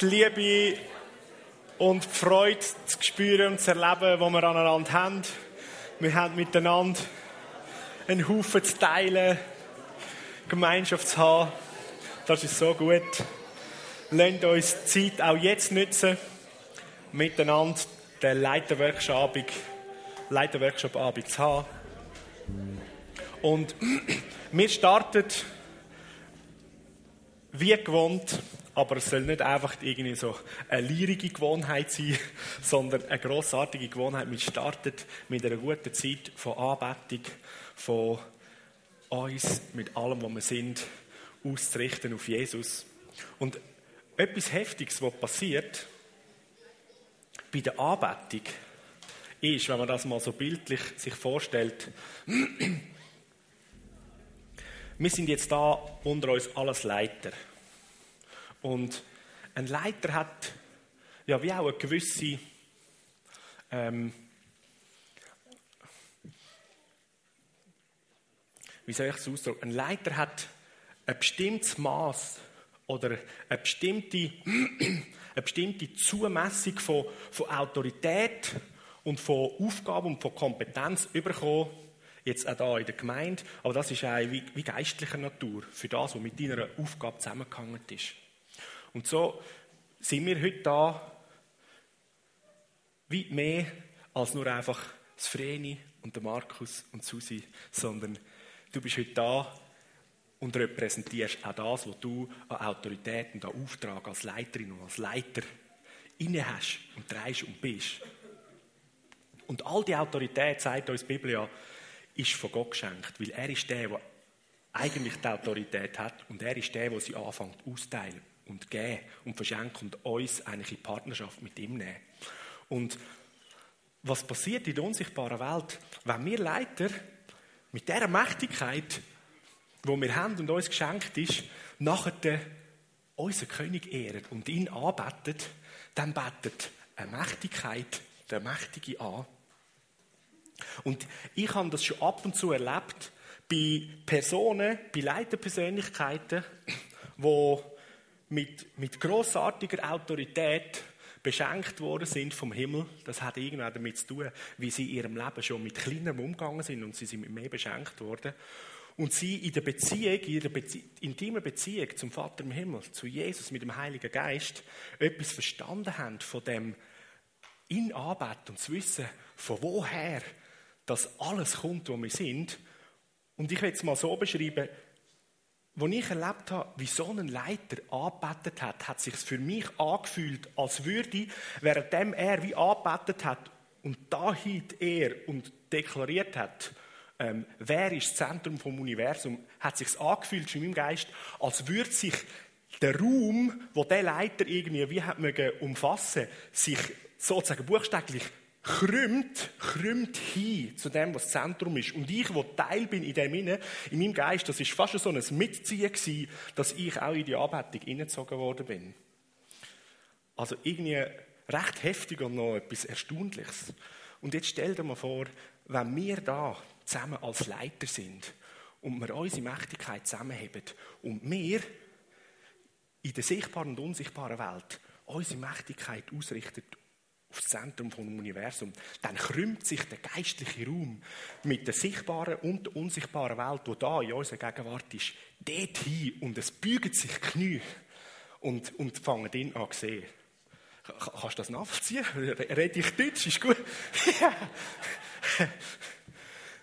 die Liebe und die Freude zu spüren und zu erleben, die wir aneinander haben. Wir haben miteinander einen Haufen zu teilen, Gemeinschaft zu haben. Das ist so gut. Lasst uns die Zeit auch jetzt nutzen, miteinander den Leiterworkshop-Abend Leiterworkshop zu haben. Und wir starten wie gewohnt, aber es soll nicht einfach irgendwie so eine lierige Gewohnheit sein, sondern eine grossartige Gewohnheit. Wir starten mit einer guten Zeit von Anbetung, von uns mit allem, was wir sind, auszurichten auf Jesus. Und etwas Heftiges, was passiert bei der Anbetung, ist, wenn man das mal so bildlich sich vorstellt, wir sind jetzt da unter uns alles Leiter. Und ein Leiter hat ja wie auch eine gewisse ähm, wie soll ich es ausdrücken? Ein Leiter hat ein bestimmtes Maß oder eine bestimmte, eine bestimmte Zumessung von, von Autorität und von Aufgaben und von Kompetenz bekommen jetzt auch da in der Gemeinde, aber das ist auch wie, wie geistlicher Natur, für das, was mit deiner Aufgabe zusammengehangen ist. Und so sind wir heute da, wie mehr als nur einfach das und der Markus und Susi, sondern du bist heute da und repräsentierst auch das, was du an Autorität und an Auftrag als Leiterin und als Leiter inne hast und trägst und bist. Und all die Autorität, sagt uns die Bibel ja, ist von Gott geschenkt, weil er ist der, der eigentlich die Autorität hat und er ist der, der sie anfängt auszuteilen und geben und verschenken und uns eigentlich in Partnerschaft mit ihm nehmen. Und was passiert in der unsichtbaren Welt, wenn wir Leiter mit dieser Mächtigkeit, die wir haben und uns geschenkt ist, nachher unseren König ehren und ihn anbeten, dann betet eine Mächtigkeit der Mächtige an und ich habe das schon ab und zu erlebt bei Personen, bei Leiterpersönlichkeiten, die mit, mit grossartiger Autorität beschenkt worden sind vom Himmel. Das hat irgendwann damit zu tun, wie sie in ihrem Leben schon mit Kleinerem umgegangen sind und sie sind mit mehr beschenkt worden. Und sie in der Beziehung, in ihrer Bezie intimen Beziehung zum Vater im Himmel, zu Jesus mit dem Heiligen Geist, etwas verstanden haben von dem in Arbeit und zu wissen, von woher dass alles kommt, wo wir sind. Und ich will es mal so beschreiben, als ich erlebt habe, wie so ein Leiter angebetet hat, hat es sich für mich angefühlt, als würde, währenddem er wie angebetet hat und dahin er und deklariert hat, ähm, wer ist das Zentrum vom Universum, hat es sich angefühlt in meinem Geist, als würde sich der Raum, wo der Leiter irgendwie wie hat umfassen, sich sozusagen buchstäblich krümmt, krümmt hin zu dem, was das Zentrum ist. Und ich, wo Teil bin in dem Inne, in meinem Geist, das ist fast so ein Mitziehen gewesen, dass ich auch in die Anbetung hineingezogen worden bin. Also irgendwie recht heftig und noch etwas Erstaunliches. Und jetzt stell dir mal vor, wenn wir da zusammen als Leiter sind und wir unsere Mächtigkeit zusammenheben und wir in der sichtbaren und unsichtbaren Welt unsere Mächtigkeit ausrichten aufs Zentrum vom Universum, dann krümmt sich der geistliche Raum mit der sichtbaren und der unsichtbaren Welt, die da in unserer Gegenwart ist, dort hin und es bügen sich Knie und, und fangen ihn an zu sehen. Kannst du das nachvollziehen? Rede ich Deutsch? Ist gut.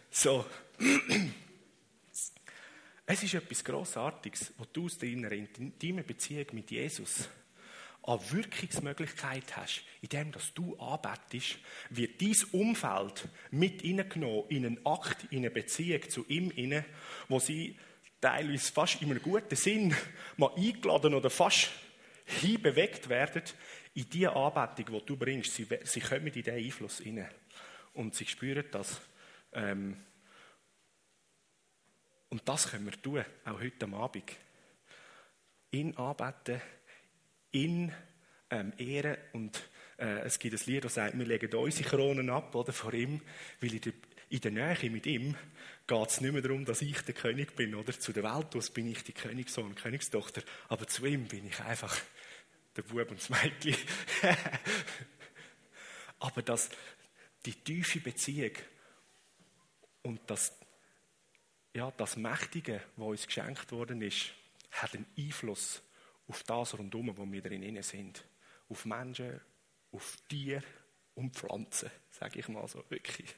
so. Es ist etwas Grossartiges, was du aus deiner intimen Beziehung mit Jesus an Wirkungsmöglichkeit hast, indem dass du arbeitest, wird dein Umfeld mit hineingenommen in einen Akt, in eine Beziehung zu ihm inne, wo sie teilweise fast in einem guten Sinn mal eingeladen oder fast hinbewegt werden in die Anbetung, die du bringst. Sie, sie kommen in diesen Einfluss inne und sie spüren das. Ähm, und das können wir tun, auch heute Abend. In Anbeten ihn ähm, ehren und äh, es gibt ein Lied, das sagt, wir legen unsere Kronen ab oder, vor ihm, weil in der, in der Nähe mit ihm geht es nicht mehr darum, dass ich der König bin. Oder? Zu der Welt aus bin ich die Königssohn, Königstochter, aber zu ihm bin ich einfach der Bub und das Mädchen. Aber dass die tiefe Beziehung und das, ja, das Mächtige, was uns geschenkt worden ist, hat einen Einfluss auf das rundum, wo wir drin sind. Auf Menschen, auf Tiere und Pflanzen, sage ich mal so, wirklich.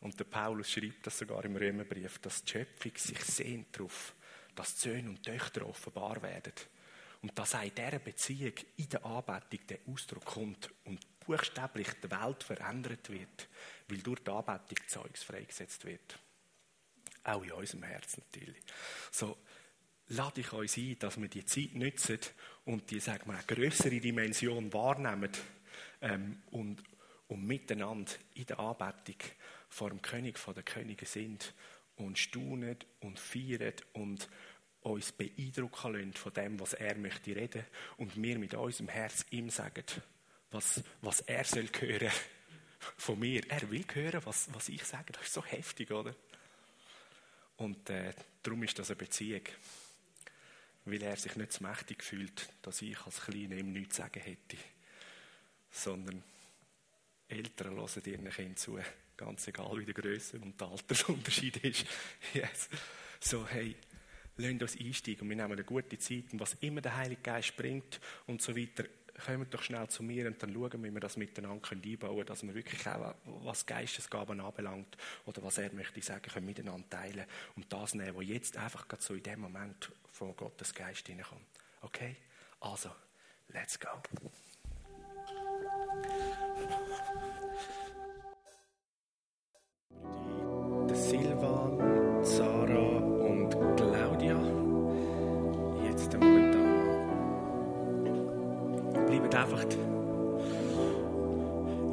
Und der Paulus schreibt das sogar im Römerbrief, dass die Schöpfung sich sehnt darauf, dass die Söhne und Töchter offenbar werden. Und dass auch in dieser Beziehung, in der Anbetung, der Ausdruck kommt und buchstäblich die Welt verändert wird, weil durch die Anbetung Zeugs freigesetzt wird. Auch in unserem Herz natürlich. So, lade ich euch ein, dass wir die Zeit nutzen und die, sagen wir, größere Dimension wahrnehmen ähm, und, und miteinander in der Anbetung vor dem König von der Könige sind und staunen und feiern und uns beeindrucken lassen von dem, was er möchte reden und wir mit unserem Herz ihm sagen, was, was er soll hören von mir. Er will hören, was, was ich sage. Das ist so heftig, oder? Und äh, darum ist das eine Beziehung. Weil er sich nicht so mächtig fühlt, dass ich als Kleiner ihm nichts zu sagen hätte. Sondern Eltern hören ihren Kindern zu. Ganz egal, wie der Größe und der Altersunterschied ist. Yes. So, hey, lasst uns einsteigen und wir nehmen eine gute Zeit. Und was immer der Heilige Geist bringt und so weiter, kommt doch schnell zu mir und dann schauen wie wir das miteinander einbauen können, dass wir wirklich auch, was Geistesgaben anbelangt oder was er möchte sagen, können miteinander teilen und das nehmen, was jetzt einfach gerade so in dem Moment von Gottes Geist hineinkommt. Okay? Also, let's go. Der Silvan, einfach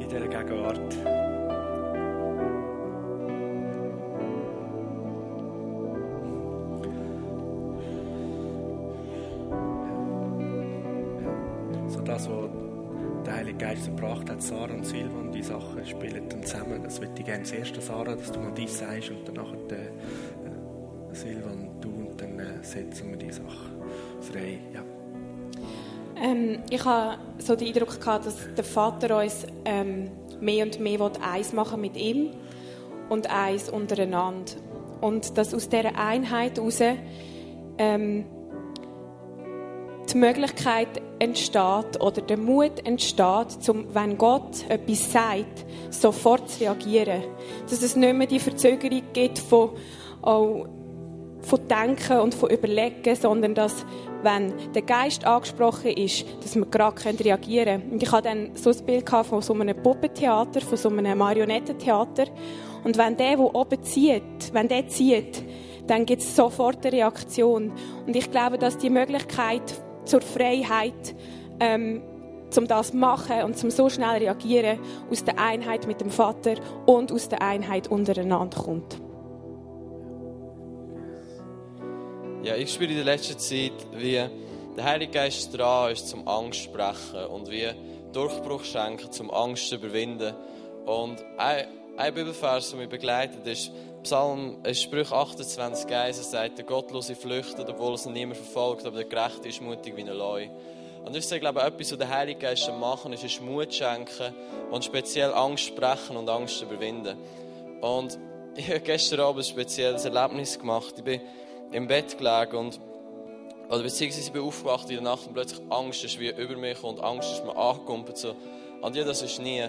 in dieser Gegenwart. So das, was der Heilige Geist gebracht hat, Sarah und Silvan, die Sachen spielen dann zusammen. Das würde ich gerne das erste, Sarah, dass du mal dies sagst und der, äh, Silvan, du und dann äh, setzen wir die Sache frei. Ja. Ähm, ich habe so den Eindruck gehabt, dass der Vater uns ähm, mehr und mehr eins machen mit ihm und eins untereinander. Und dass aus dieser Einheit heraus ähm, die Möglichkeit entsteht oder der Mut entsteht, zum, wenn Gott etwas sagt, sofort zu reagieren. Dass es nicht mehr die Verzögerung gibt von, oh, von Denken und von Überlegen, sondern dass, wenn der Geist angesprochen ist, dass wir gerade reagieren. Und ich hatte dann so ein Bild von so einem Puppentheater, von so einem Marionettentheater. Und wenn der, der oben zieht, wenn der zieht, dann gibt es sofort eine Reaktion. Und ich glaube, dass die Möglichkeit zur Freiheit, ähm, zum das machen und zum so schnell reagieren, aus der Einheit mit dem Vater und aus der Einheit untereinander kommt. Ja, ich spüre in der letzten Zeit, wie der Heilige Geist dran ist zum Angst sprechen und wie Durchbruch schenken, zum Angst zu überwinden. Und ein, ein Bibelvers, der mich begleitet, ist Psalm, ist Sprüch 28, 1, er sagt, der Gottlose flüchtet, obwohl es ihn niemand verfolgt, aber der Gerechte ist mutig wie ein Leu. Und ich sage, glaube etwas, was der Heilige Geist machen ist, ist Mut schenken und speziell Angst sprechen und Angst überwinden. Und ich habe gestern Abend ein spezielles Erlebnis gemacht. Ich bin im Bett gelegen und oder beziehungsweise ich bin aufgewacht in der Nacht und plötzlich Angst ist wie über mich und Angst ist mir angekumpelt. So. Und ja, das ist nie.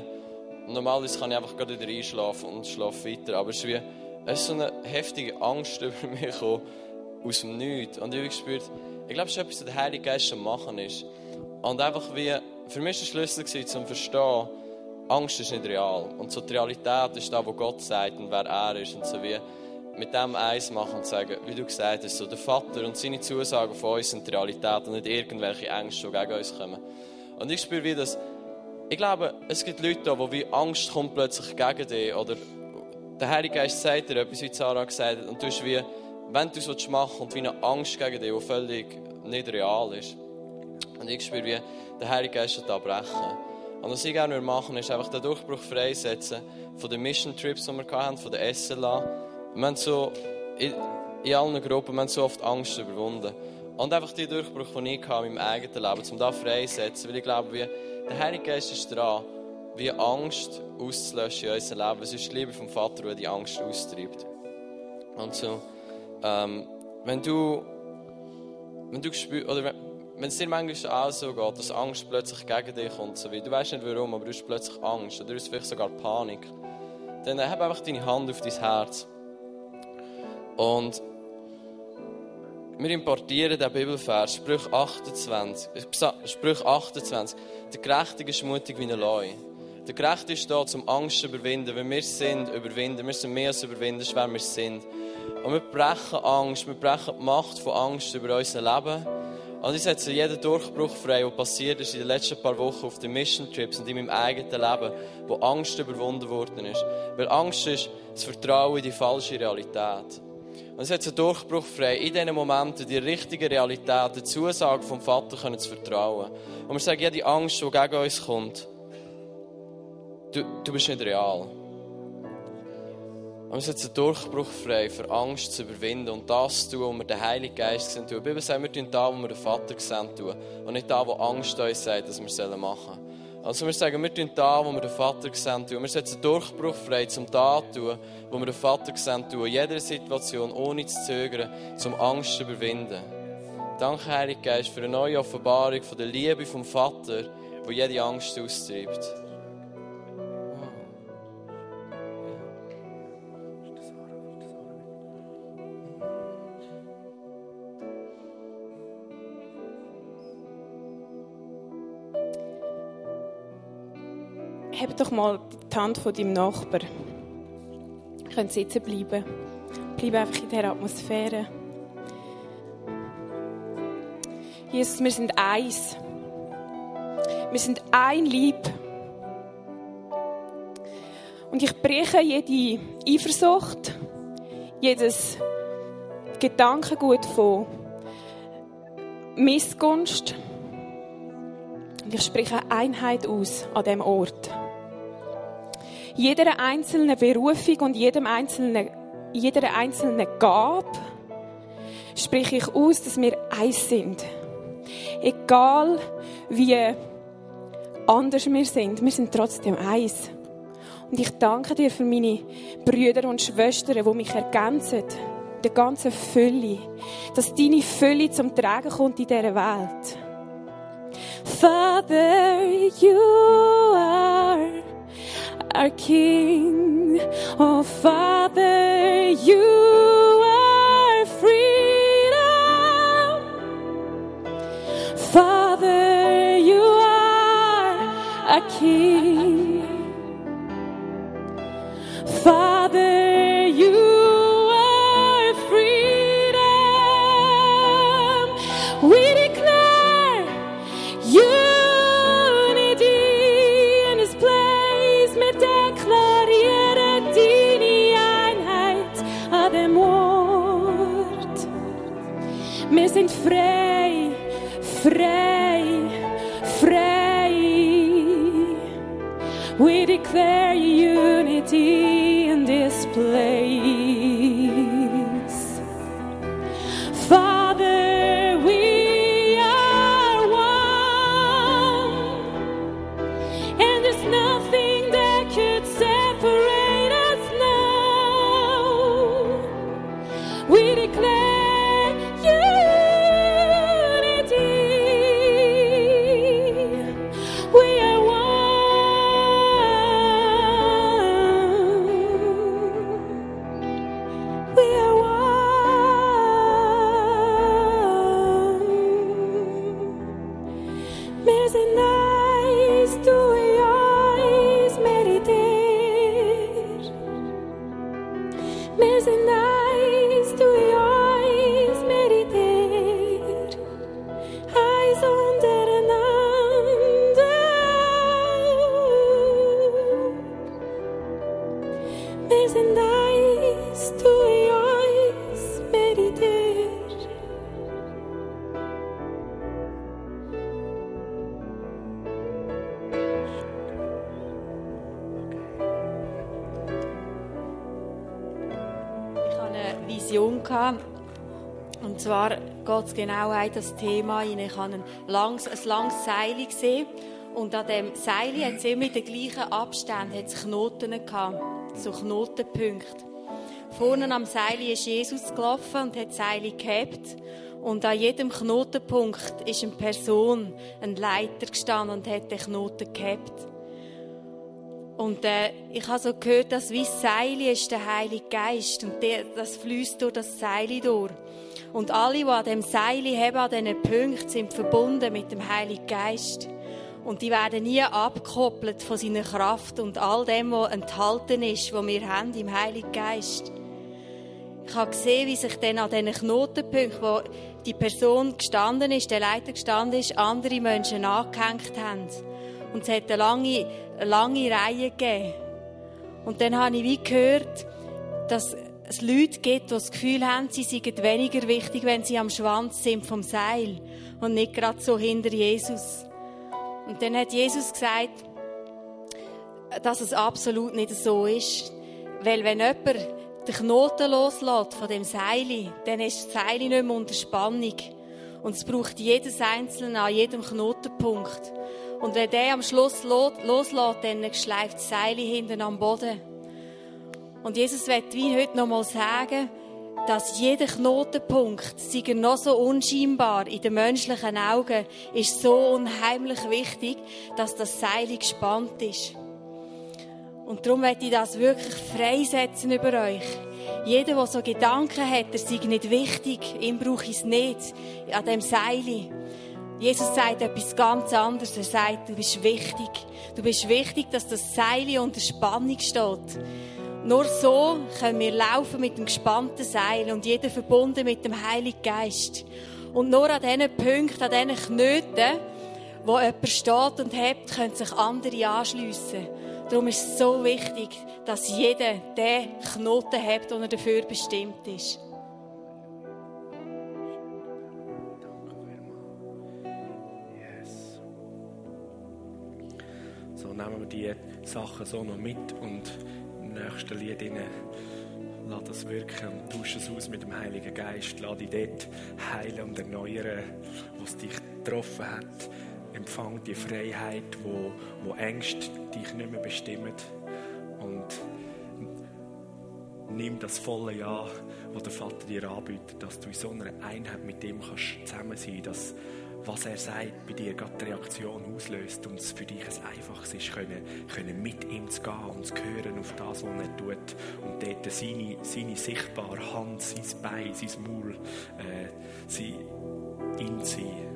Normalerweise kann ich einfach gerade wieder einschlafen und schlafe weiter. Aber es ist wie es ist so eine heftige Angst über mich gekommen, aus dem Nichts. Und ich habe gespürt, ich glaube, es ist etwas, was der Heilige Geist schon machen ist. Und einfach wie, für mich war der Schlüssel gewesen, zum Verstehen, Angst ist nicht real. Und so die Realität ist da, wo Gott sagt und wer er ist. Und so wie mit dem eins machen und sagen, wie du gesagt hast, so der Vater und seine Zusagen von uns sind die Realität und nicht irgendwelche Ängste, die gegen uns kommen. Und ich spüre wie das, ich glaube, es gibt Leute da, wo wie Angst kommt plötzlich gegen dich oder der Heilige Geist sagt dir etwas, wie Sarah gesagt hat, und du hast wie, wenn du es machen und wie eine Angst gegen dich, die völlig nicht real ist. Und ich spüre, wie der Heilige Geist da brechen. Und was ich gerne machen ist einfach den Durchbruch freisetzen von den Mission Trips, die wir hatten, von der SLA. Wir haben so, in, allen Gruppen, wir haben so oft Angst überwunden. Und einfach die Durchbruch, den ich hatte in meinem eigenen Leben, um da freisetzen. Weil ich glaube, wie der Heilige Geist ist dran, wie Angst auszulöschen in unserem Leben. Es ist die Liebe vom Vater, die die Angst austreibt. Und so, ähm, wenn du, wenn du spürst, oder wenn, wenn es dir manchmal auch so geht, dass Angst plötzlich gegen dich kommt, so wie, du weißt nicht warum, aber du hast plötzlich Angst oder du hast vielleicht sogar Panik, dann hab einfach deine Hand auf dein Herz. Und wir importieren den Bibelvers, Sprüch 28, Sprüch 28. Der Gerechte ist mutig wie ein Leu. Der Gerechte ist da, zum Angst zu überwinden. Wenn wir sind, überwinden. Wir sind mehr als überwinden, wer wir sind. Und wir brechen Angst, wir brechen die Macht von Angst über unser Leben. Und ich setze jeden Durchbruch frei, der passiert ist in den letzten paar Wochen auf den Mission Trips und in meinem eigenen Leben, wo Angst überwunden worden ist. Weil Angst ist das Vertrauen in die falsche Realität. Und es hat einen Durchbruch frei, in diesen Momenten die richtige Realität, die Zusage vom Vater können zu vertrauen. Und wir sagen, ja, die Angst, die gegen uns kommt, du, du bist nicht real. Und es hat einen Durchbruch frei, für Angst zu überwinden und das zu tun, was wir den Heiligen Geist sehen. Die Bibel sagt, wir tun da, wo wir den Vater sehen tun. Und nicht da, wo Angst uns sagt, dass wir machen sollen. Also wir sagen, wir tun da, wo wir den Vater sehen tun. Wir setzen Durchbruch frei, zum da tun, wo wir den Vater sehen tun. In jeder Situation, ohne zu zögern, zum Angst zu überwinden. Danke, Heiliger Geist, für eine neue Offenbarung von der Liebe vom Vater, die jede Angst austreibt. Heb doch mal die Hand von deinem Nachbar. Ihr könnt sitzen bleiben. Bleib einfach in dieser Atmosphäre. Jesus, wir sind eins. Wir sind ein Lieb. Und ich breche jede Eifersucht, jedes Gedankengut von Missgunst. Und ich spreche Einheit aus an dem Ort jeder einzelnen Berufung und jedem einzelnen, jeder einzelnen Gabe spreche ich aus, dass wir eins sind. Egal wie anders wir sind, wir sind trotzdem eins. Und ich danke dir für meine Brüder und Schwestern, die mich ergänzen, der ganzen Fülle, dass deine Fülle zum Tragen kommt in dieser Welt. Father, you are our King. Oh, Father, you are freedom. Father, you are a King. declare your unity and display. Gehabt. und zwar geht es genau in das Thema. Ich habe ein langes, ein langes Seil gesehen und an dem Seil hat es immer in den gleichen Abständen Knoten gehabt, so Knotenpunkte. Vorne am Seil ist Jesus gelaufen und hat das Seil gehabt. Und an jedem Knotenpunkt ist eine Person, ein Leiter gestanden und hat den Knoten gehabt. Und äh, ich habe so gehört, dass wie Seil ist der Heilige Geist und der, das fließt durch das Seil durch. Und alle, die an dem Seil haben, an diesen Punkten, sind verbunden mit dem Heiligen Geist. Und die werden nie abgekoppelt von seiner Kraft und all dem, was enthalten ist, was wir haben im Heiligen Geist. Ich habe gesehen, wie sich dann an diesen Knotenpunkten, wo die Person gestanden ist, der Leiter gestanden ist, andere Menschen angehängt haben. Und es hat eine lange, eine lange Reihe gegeben. Und dann habe ich wie gehört, dass es Leute gibt, die das Gefühl haben, sie seien weniger wichtig, wenn sie am Schwanz sind vom Seil und nicht gerade so hinter Jesus. Und dann hat Jesus gesagt, dass es absolut nicht so ist. Weil wenn jemand den Knoten loslässt von dem Seil, dann ist das Seil nicht mehr unter Spannung. Und es braucht jedes Einzelne an jedem Knotenpunkt. Und wenn der am Schluss loslässt, dann schleift das Seil hinten am Boden. Und Jesus wird wie heute noch mal sagen, dass jeder Knotenpunkt, sei er noch so unscheinbar in den menschlichen Augen, ist so unheimlich wichtig, dass das Seil gespannt ist. Und darum möchte ich das wirklich freisetzen über euch. Jeder, der so Gedanken hat, er sei nicht wichtig, ihm brauche ich es nicht, an dem Seil. Jesus sagt etwas ganz anderes. Er sagt, du bist wichtig. Du bist wichtig, dass das Seil unter Spannung steht. Nur so können wir laufen mit dem gespannten Seil und jeder verbunden mit dem Heiligen Geist. Und nur an diesen Punkten, an diesen Knöten, wo jemand steht und hebt, können sich andere anschliessen. Darum ist es so wichtig, dass jeder den Knoten hat, der dafür bestimmt ist. Nehmen wir die Sachen so noch mit und im nächsten Lied rein, lass das wirken und tausche es aus mit dem Heiligen Geist. Lass dich dort heilen und erneuern, was dich getroffen hat empfang die Freiheit, wo, wo Ängste dich nicht mehr bestimmen. Und nimm das volle Ja, was der Vater dir anbietet, dass du in so einer Einheit mit ihm kannst zusammen sein kannst, was er sagt, bei dir gerade die Reaktion auslöst und es für dich ein einfaches ist, können, können mit ihm zu gehen und zu hören auf das, was er tut und dort seine, seine sichtbare Hand, sein Bein, sein Maul, äh, sein, in sein.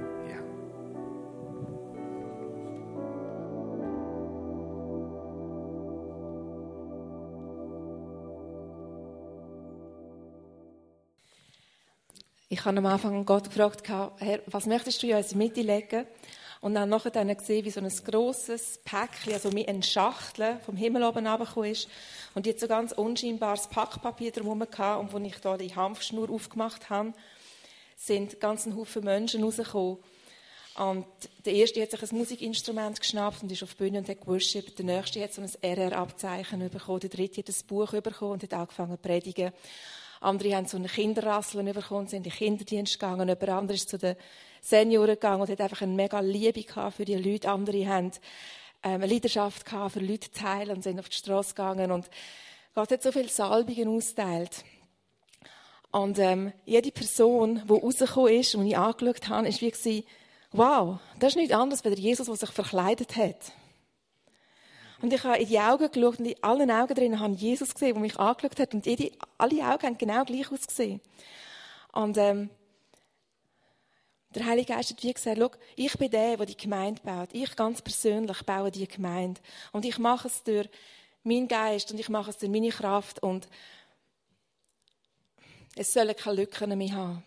Ich habe am Anfang Gott gefragt, Herr, was möchtest du in unsere Mitte legen? Und dann nachher dann gesehen, wie so ein grosses Päckchen, also wie eine Schachtel vom Himmel oben runtergekommen ist. Und jetzt so ganz unscheinbares Packpapier drumherum hatte. Und als ich da die Hanfschnur aufgemacht habe, sind ganz ein Haufen Menschen rausgekommen. Und der erste hat sich ein Musikinstrument geschnappt und ist auf die Bühne und hat geworshippt. Der nächste hat so ein RR-Abzeichen bekommen. Der dritte hat ein Buch bekommen und hat angefangen zu predigen. Andere haben so eine Kinderrassel bekommen, sind in den Kinderdienst gegangen. Jemand anderes ist zu den Senioren gegangen und hat einfach eine mega Liebe für die Leute. Andere haben ähm, eine Leidenschaft für Leute zu heilen und sind auf die Straße gegangen. Und Gott hat so viele Salbungen ausgeteilt. Und ähm, jede Person, die rausgekommen ist und ich angeschaut habe, war wie, wow, das ist nichts anderes als Jesus, der sich verkleidet hat. Und ich habe in die Augen geschaut und in allen Augen drin habe Jesus gesehen, der mich angeschaut hat. Und jede, alle Augen haben genau gleich ausgesehen. Und ähm, der Heilige Geist hat wie gesagt, schau, ich bin der, der die Gemeinde baut. Ich ganz persönlich baue die Gemeinde. Und ich mache es durch meinen Geist und ich mache es durch meine Kraft. Und es sollen keine Lücken mehr haben.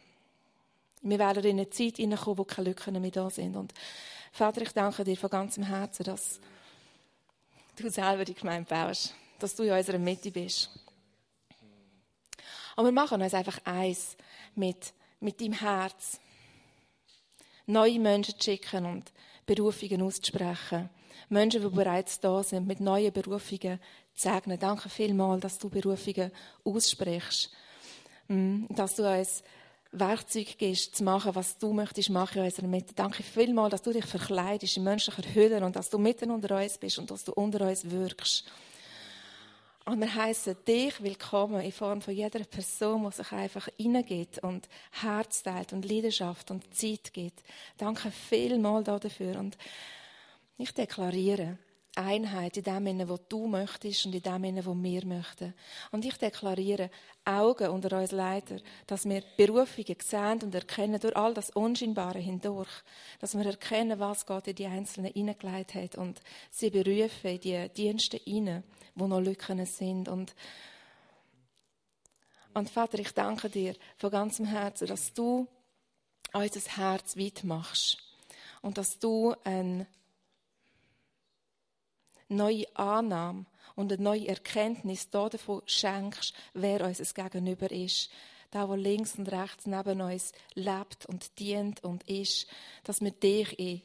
Wir werden in eine Zeit hineinkommen, wo keine Lücken mehr da sind. Und Vater, ich danke dir von ganzem Herzen, dass du selber die Gemeinde baust, dass du in unserer Mitte bist. Aber wir machen uns einfach eins mit, mit deinem Herz. Neue Menschen zu schicken und Berufungen auszusprechen. Menschen, die bereits da sind, mit neuen Berufungen zu segnen. Danke vielmals, dass du Berufungen aussprichst. Mm, dass du uns Werkzeug gibst, zu machen, was du möchtest machen in unserer Mitte. Danke vielmals, dass du dich verkleidest in menschlicher Hülle und dass du mitten unter uns bist und dass du unter uns wirkst. Und wir heißen dich willkommen in Form von jeder Person, die sich einfach hineingeht und Herz teilt und Leidenschaft und Zeit gibt. Danke vielmals dafür. Und ich deklariere, Einheit in dem Sinne, was du möchtest und in dem Sinne, was wir möchten. Und ich deklariere Augen unter uns Leiter, dass wir Berufungen sehen und erkennen durch all das Unscheinbare hindurch, dass wir erkennen, was Gott in die Einzelnen hineingelegt hat und sie berufen in die Dienste hinein, wo noch Lücken sind. Und, und Vater, ich danke dir von ganzem Herzen, dass du unser Herz weit machst und dass du ein neue Annahme und eine neue Erkenntnis davon schenkst, wer uns Gegenüber ist. Da, wo links und rechts neben uns lebt und dient und ist, dass wir dich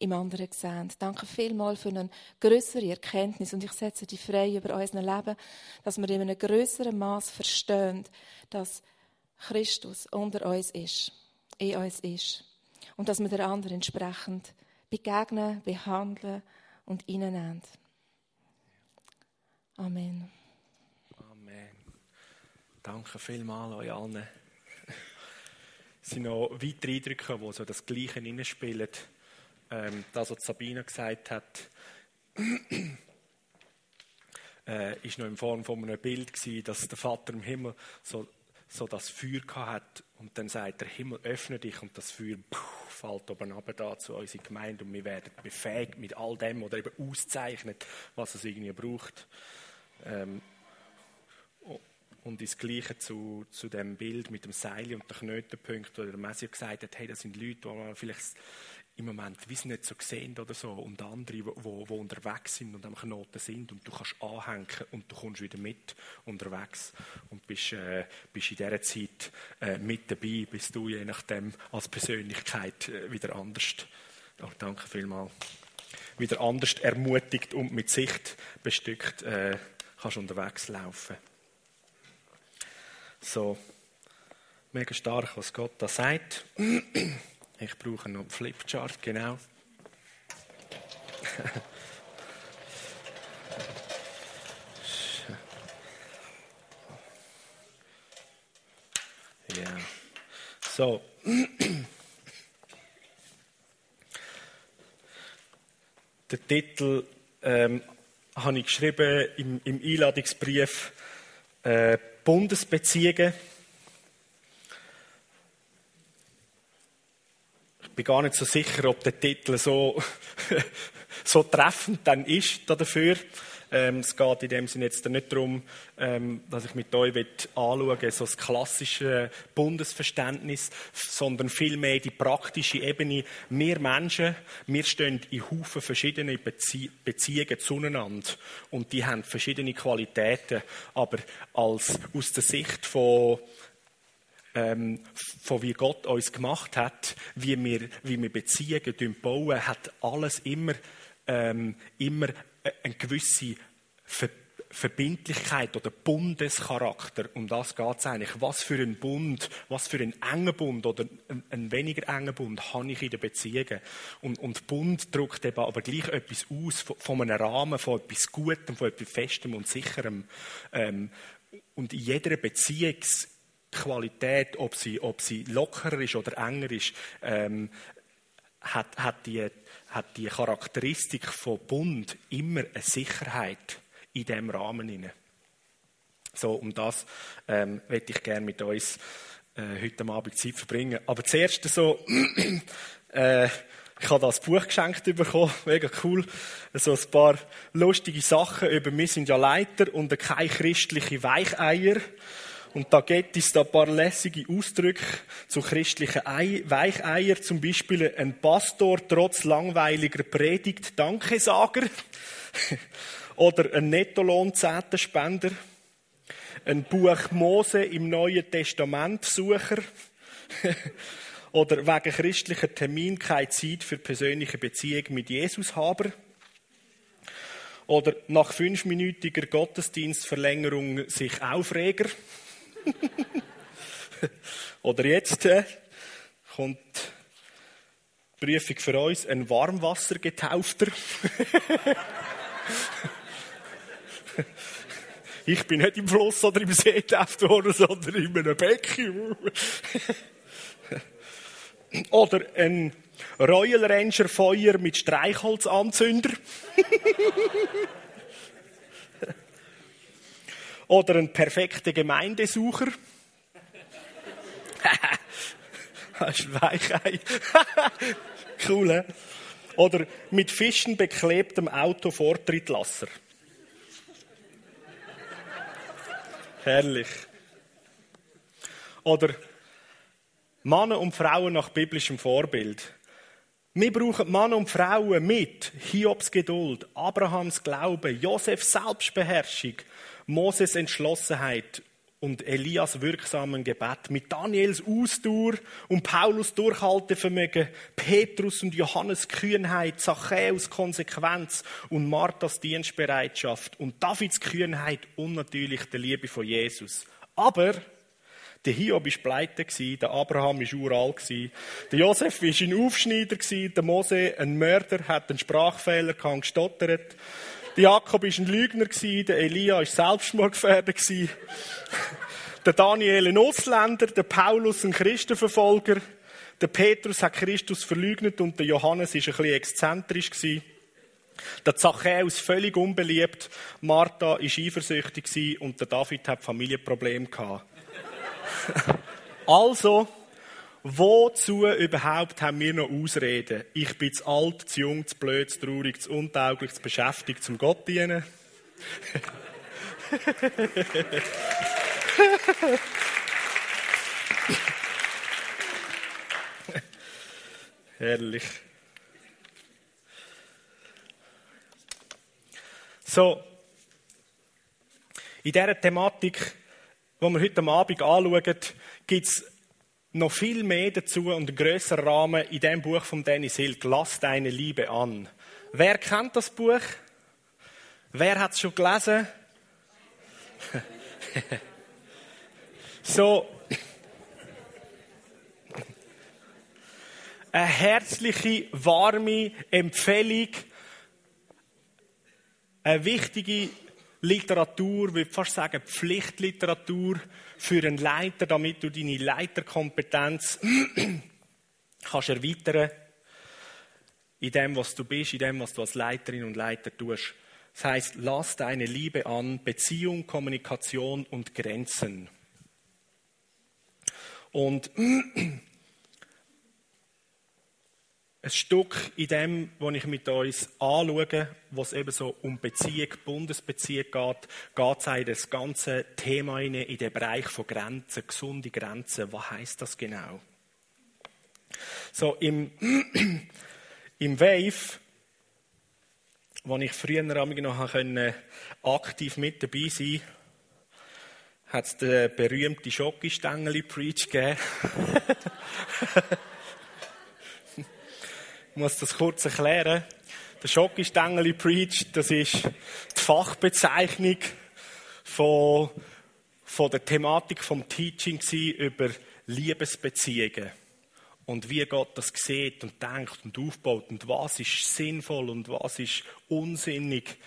im anderen sehen. Danke vielmals für eine größere Erkenntnis und ich setze dich frei über unser Leben, dass wir in einem größeren Maß verstehen, dass Christus unter uns ist, in uns ist und dass wir der anderen entsprechend begegnen, behandeln und ihnen Amen. Amen. Danke vielmals euch allen. Es sind noch weitere Eindrücke, die so das Gleiche hineinspielen. Ähm, das, was Sabine gesagt hat, äh, ist noch in Form von einem Bild gewesen, dass der Vater im Himmel so, so das Feuer hat und dann sagt der Himmel öffne dich und das Feuer puh, fällt oben runter da zu unserer Gemeinde und wir werden befähigt mit all dem oder eben auszeichnet, was es irgendwie braucht. Ähm, und das Gleiche zu, zu dem Bild mit dem Seil und den Knotenpunkt, wo der Messier gesagt hat, hey, das sind Leute, die man vielleicht im Moment wie nicht so sehen oder so, und andere, die unterwegs sind und am Knoten sind und du kannst anhängen und du kommst wieder mit unterwegs und bist, äh, bist in dieser Zeit äh, mit dabei, bis du je nachdem als Persönlichkeit äh, wieder anders. Oh, danke vielmals. Wieder anders ermutigt und mit Sicht bestückt äh, kannst unterwegs laufen. So, mega stark, was Gott da sagt. Ich brauche noch einen Flipchart, genau. ja. So. Der Titel ähm, habe ich geschrieben im, im Einladungsbrief äh, Bundesbeziehungen. Bin gar nicht so sicher, ob der Titel so, so treffend dann ist dafür. Ähm, es geht in dem Sinne jetzt nicht darum, ähm, dass ich mit euch anschauen so das klassische Bundesverständnis, sondern vielmehr die praktische Ebene. Wir Menschen, wir stehen in Haufen verschiedene Bezie Beziehungen zueinander und die haben verschiedene Qualitäten, aber als, aus der Sicht von ähm, von wie Gott uns gemacht hat, wie wir, wie wir Beziehungen bauen, hat alles immer, ähm, immer eine gewisse Ver Verbindlichkeit oder Bundescharakter. Um das geht es eigentlich. Was für ein Bund, was für ein enger Bund oder ein, ein weniger enger Bund habe ich in den Beziehungen. Und, und Bund drückt eben aber gleich etwas aus von, von einem Rahmen, von etwas Gutem, von etwas Festem und Sicherem. Ähm, und in jeder Beziehungsqualität, ob sie, ob sie lockerer ist oder enger ist, ähm, hat, hat die hat die Charakteristik von Bund immer eine Sicherheit in diesem Rahmen. So, um das ähm, möchte ich gerne mit uns äh, heute Abend Zeit verbringen. Aber zuerst so, äh, ich habe das Buch geschenkt bekommen, mega cool. So ein paar lustige Sachen über, wir sind ja Leiter und keine christliche Weicheier. Und da gibt es da ein paar lässige Ausdrücke zu christlichen Weicheier. Zum Beispiel ein Pastor trotz langweiliger Predigt Dankesager. Oder ein Nettolohnzetenspender. Ein Buch Mose im Neuen Testament Sucher. Oder wegen christlicher Termin keine Zeit für persönliche Beziehung mit Jesus haben. Oder nach fünfminütiger Gottesdienstverlängerung sich Aufreger. Oder jetzt äh, kommt die Prüfung für uns, ein Warmwassergetaufter. ich bin nicht im Fluss oder im See getauft worden, sondern in einem Becken. oder ein Royal Ranger Feuer mit Streichholzanzünder. Oder ein perfekter Gemeindesucher. das ist Weichei. cool, he? Oder mit Fischen beklebtem Auto Vortrittlasser. Herrlich. Oder Männer und Frauen nach biblischem Vorbild. Wir brauchen Männer und Frauen mit Hiobs Geduld, Abrahams Glaube, Josefs Selbstbeherrschung, Moses Entschlossenheit und Elias wirksamen Gebet, mit Daniels Ausdauer und Paulus Durchhaltevermögen, Petrus und Johannes Kühnheit, Zachäus Konsequenz und Marthas Dienstbereitschaft und Davids Kühnheit und natürlich der Liebe von Jesus. Aber der Hiob war pleite, der Abraham war uralt, der Josef war ein Aufschneider, der Mose ein Mörder, hat einen Sprachfehler gestottert. Der Jakob war ein Lügner, der Elia war Selbstmordgefährder. Der Daniel ein Ausländer, der Paulus ein Christenverfolger, der Petrus hat Christus verleugnet und der Johannes war ein bisschen exzentrisch. Der Zachäus völlig unbeliebt, Martha war eifersüchtig und der David hat Familienprobleme also, wozu überhaupt haben wir noch Ausreden? Ich bin zu alt, zu jung, zu blöd, zu traurig, zu untauglich, zu beschäftigt, zum Gott dienen. Herrlich. So, in dieser Thematik die wir heute Abend anschauen, gibt es noch viel mehr dazu und einen grösseren Rahmen in dem Buch von Dennis Hilt. Lass deine Liebe an. Wer kennt das Buch? Wer hat es schon gelesen? so. Eine herzliche, warme Empfehlung. Eine wichtige Literatur, würde fast sagen Pflichtliteratur für einen Leiter, damit du deine Leiterkompetenz kannst erweitern in dem, was du bist, in dem, was du als Leiterin und Leiter tust. Das heißt, lass deine Liebe an, Beziehung, Kommunikation und Grenzen. Und ein Stück in dem, was ich mit uns anschaue, was eben so um Beziehung, Bundesbeziehung geht, geht es in das ganze Thema rein, in den Bereich von Grenzen, gesunde Grenzen. Was heißt das genau? So, im, im Wave, wo ich früher noch können, aktiv mit dabei sein hat es den berühmten Schokistängeli-Preach gegeben. Ich muss das kurz erklären. Der Schokistängeli Preach, das ist die Fachbezeichnung von, von der Thematik vom Teaching über Liebesbeziehungen. Und wie Gott das sieht und denkt und aufbaut und was ist sinnvoll und was ist unsinnig,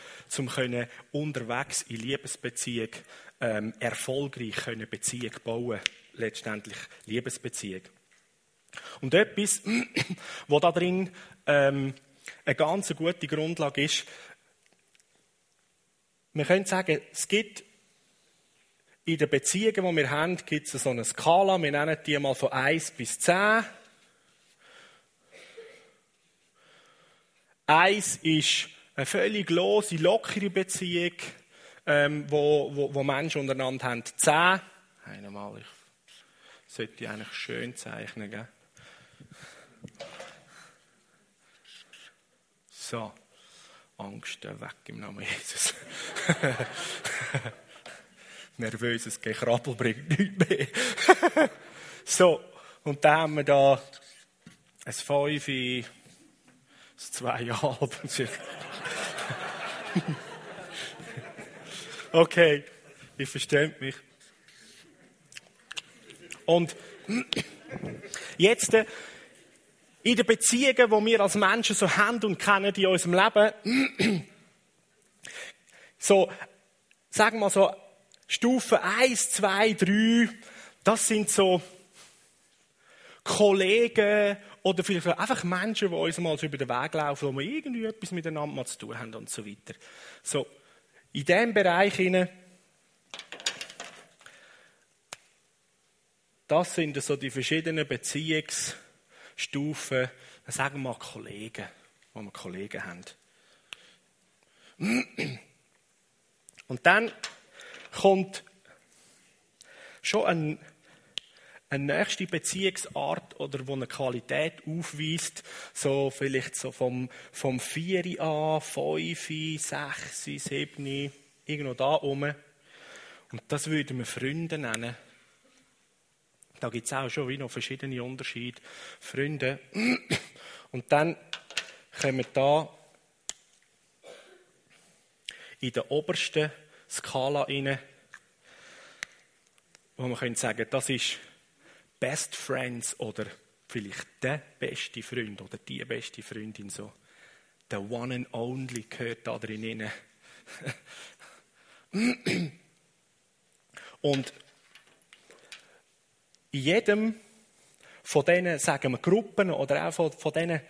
können unterwegs in Liebesbeziehung ähm, erfolgreich können Beziehung bauen, letztendlich Liebesbeziehung. Und etwas, was da drin ähm, eine ganz gute Grundlage ist, wir können sagen, es gibt in den Beziehungen, die wir haben, gibt es so eine Skala, wir nennen die mal von 1 bis 10. 1 ist eine völlig lose, lockere Beziehung, ähm, wo, wo, wo Menschen untereinander haben. 10, einmal, ich sollte eigentlich schön zeichnen, gell? So, Angst weg im Namen Jesus. Nervöses Gekrabbel bringt nichts mehr. so, und dann haben wir da ein 5, ein 2,5. okay, ihr versteht mich. Und jetzt äh, in den Beziehungen, die wir als Menschen so haben und kennen in unserem Leben, so, sagen wir so, Stufe 1, 2, 3, das sind so Kollegen oder vielleicht einfach Menschen, die uns mal so über den Weg laufen, wo wir irgendwie etwas miteinander mal zu tun haben und so weiter. So, in diesem Bereich hinein, das sind so die verschiedenen Beziehungsstufen, sagen wir mal Kollegen, wo wir Kollegen haben. Und dann kommt schon ein, eine nächste Beziehungsart oder wo eine Qualität aufweist, so vielleicht so vom, vom 4 an, 5, 6, 7, irgendwo da oben. Und das würden wir Freunde nennen. Da gibt es auch schon wie noch verschiedene Unterschiede. Freunde. Und dann kommen da in der obersten Skala rein, wo man könnte sagen, das ist Best Friends oder vielleicht der beste Freund oder die beste Freundin so. Der One and Only gehört da drin Und in jedem von diesen, sagen wir, Gruppen oder auch von, von diesen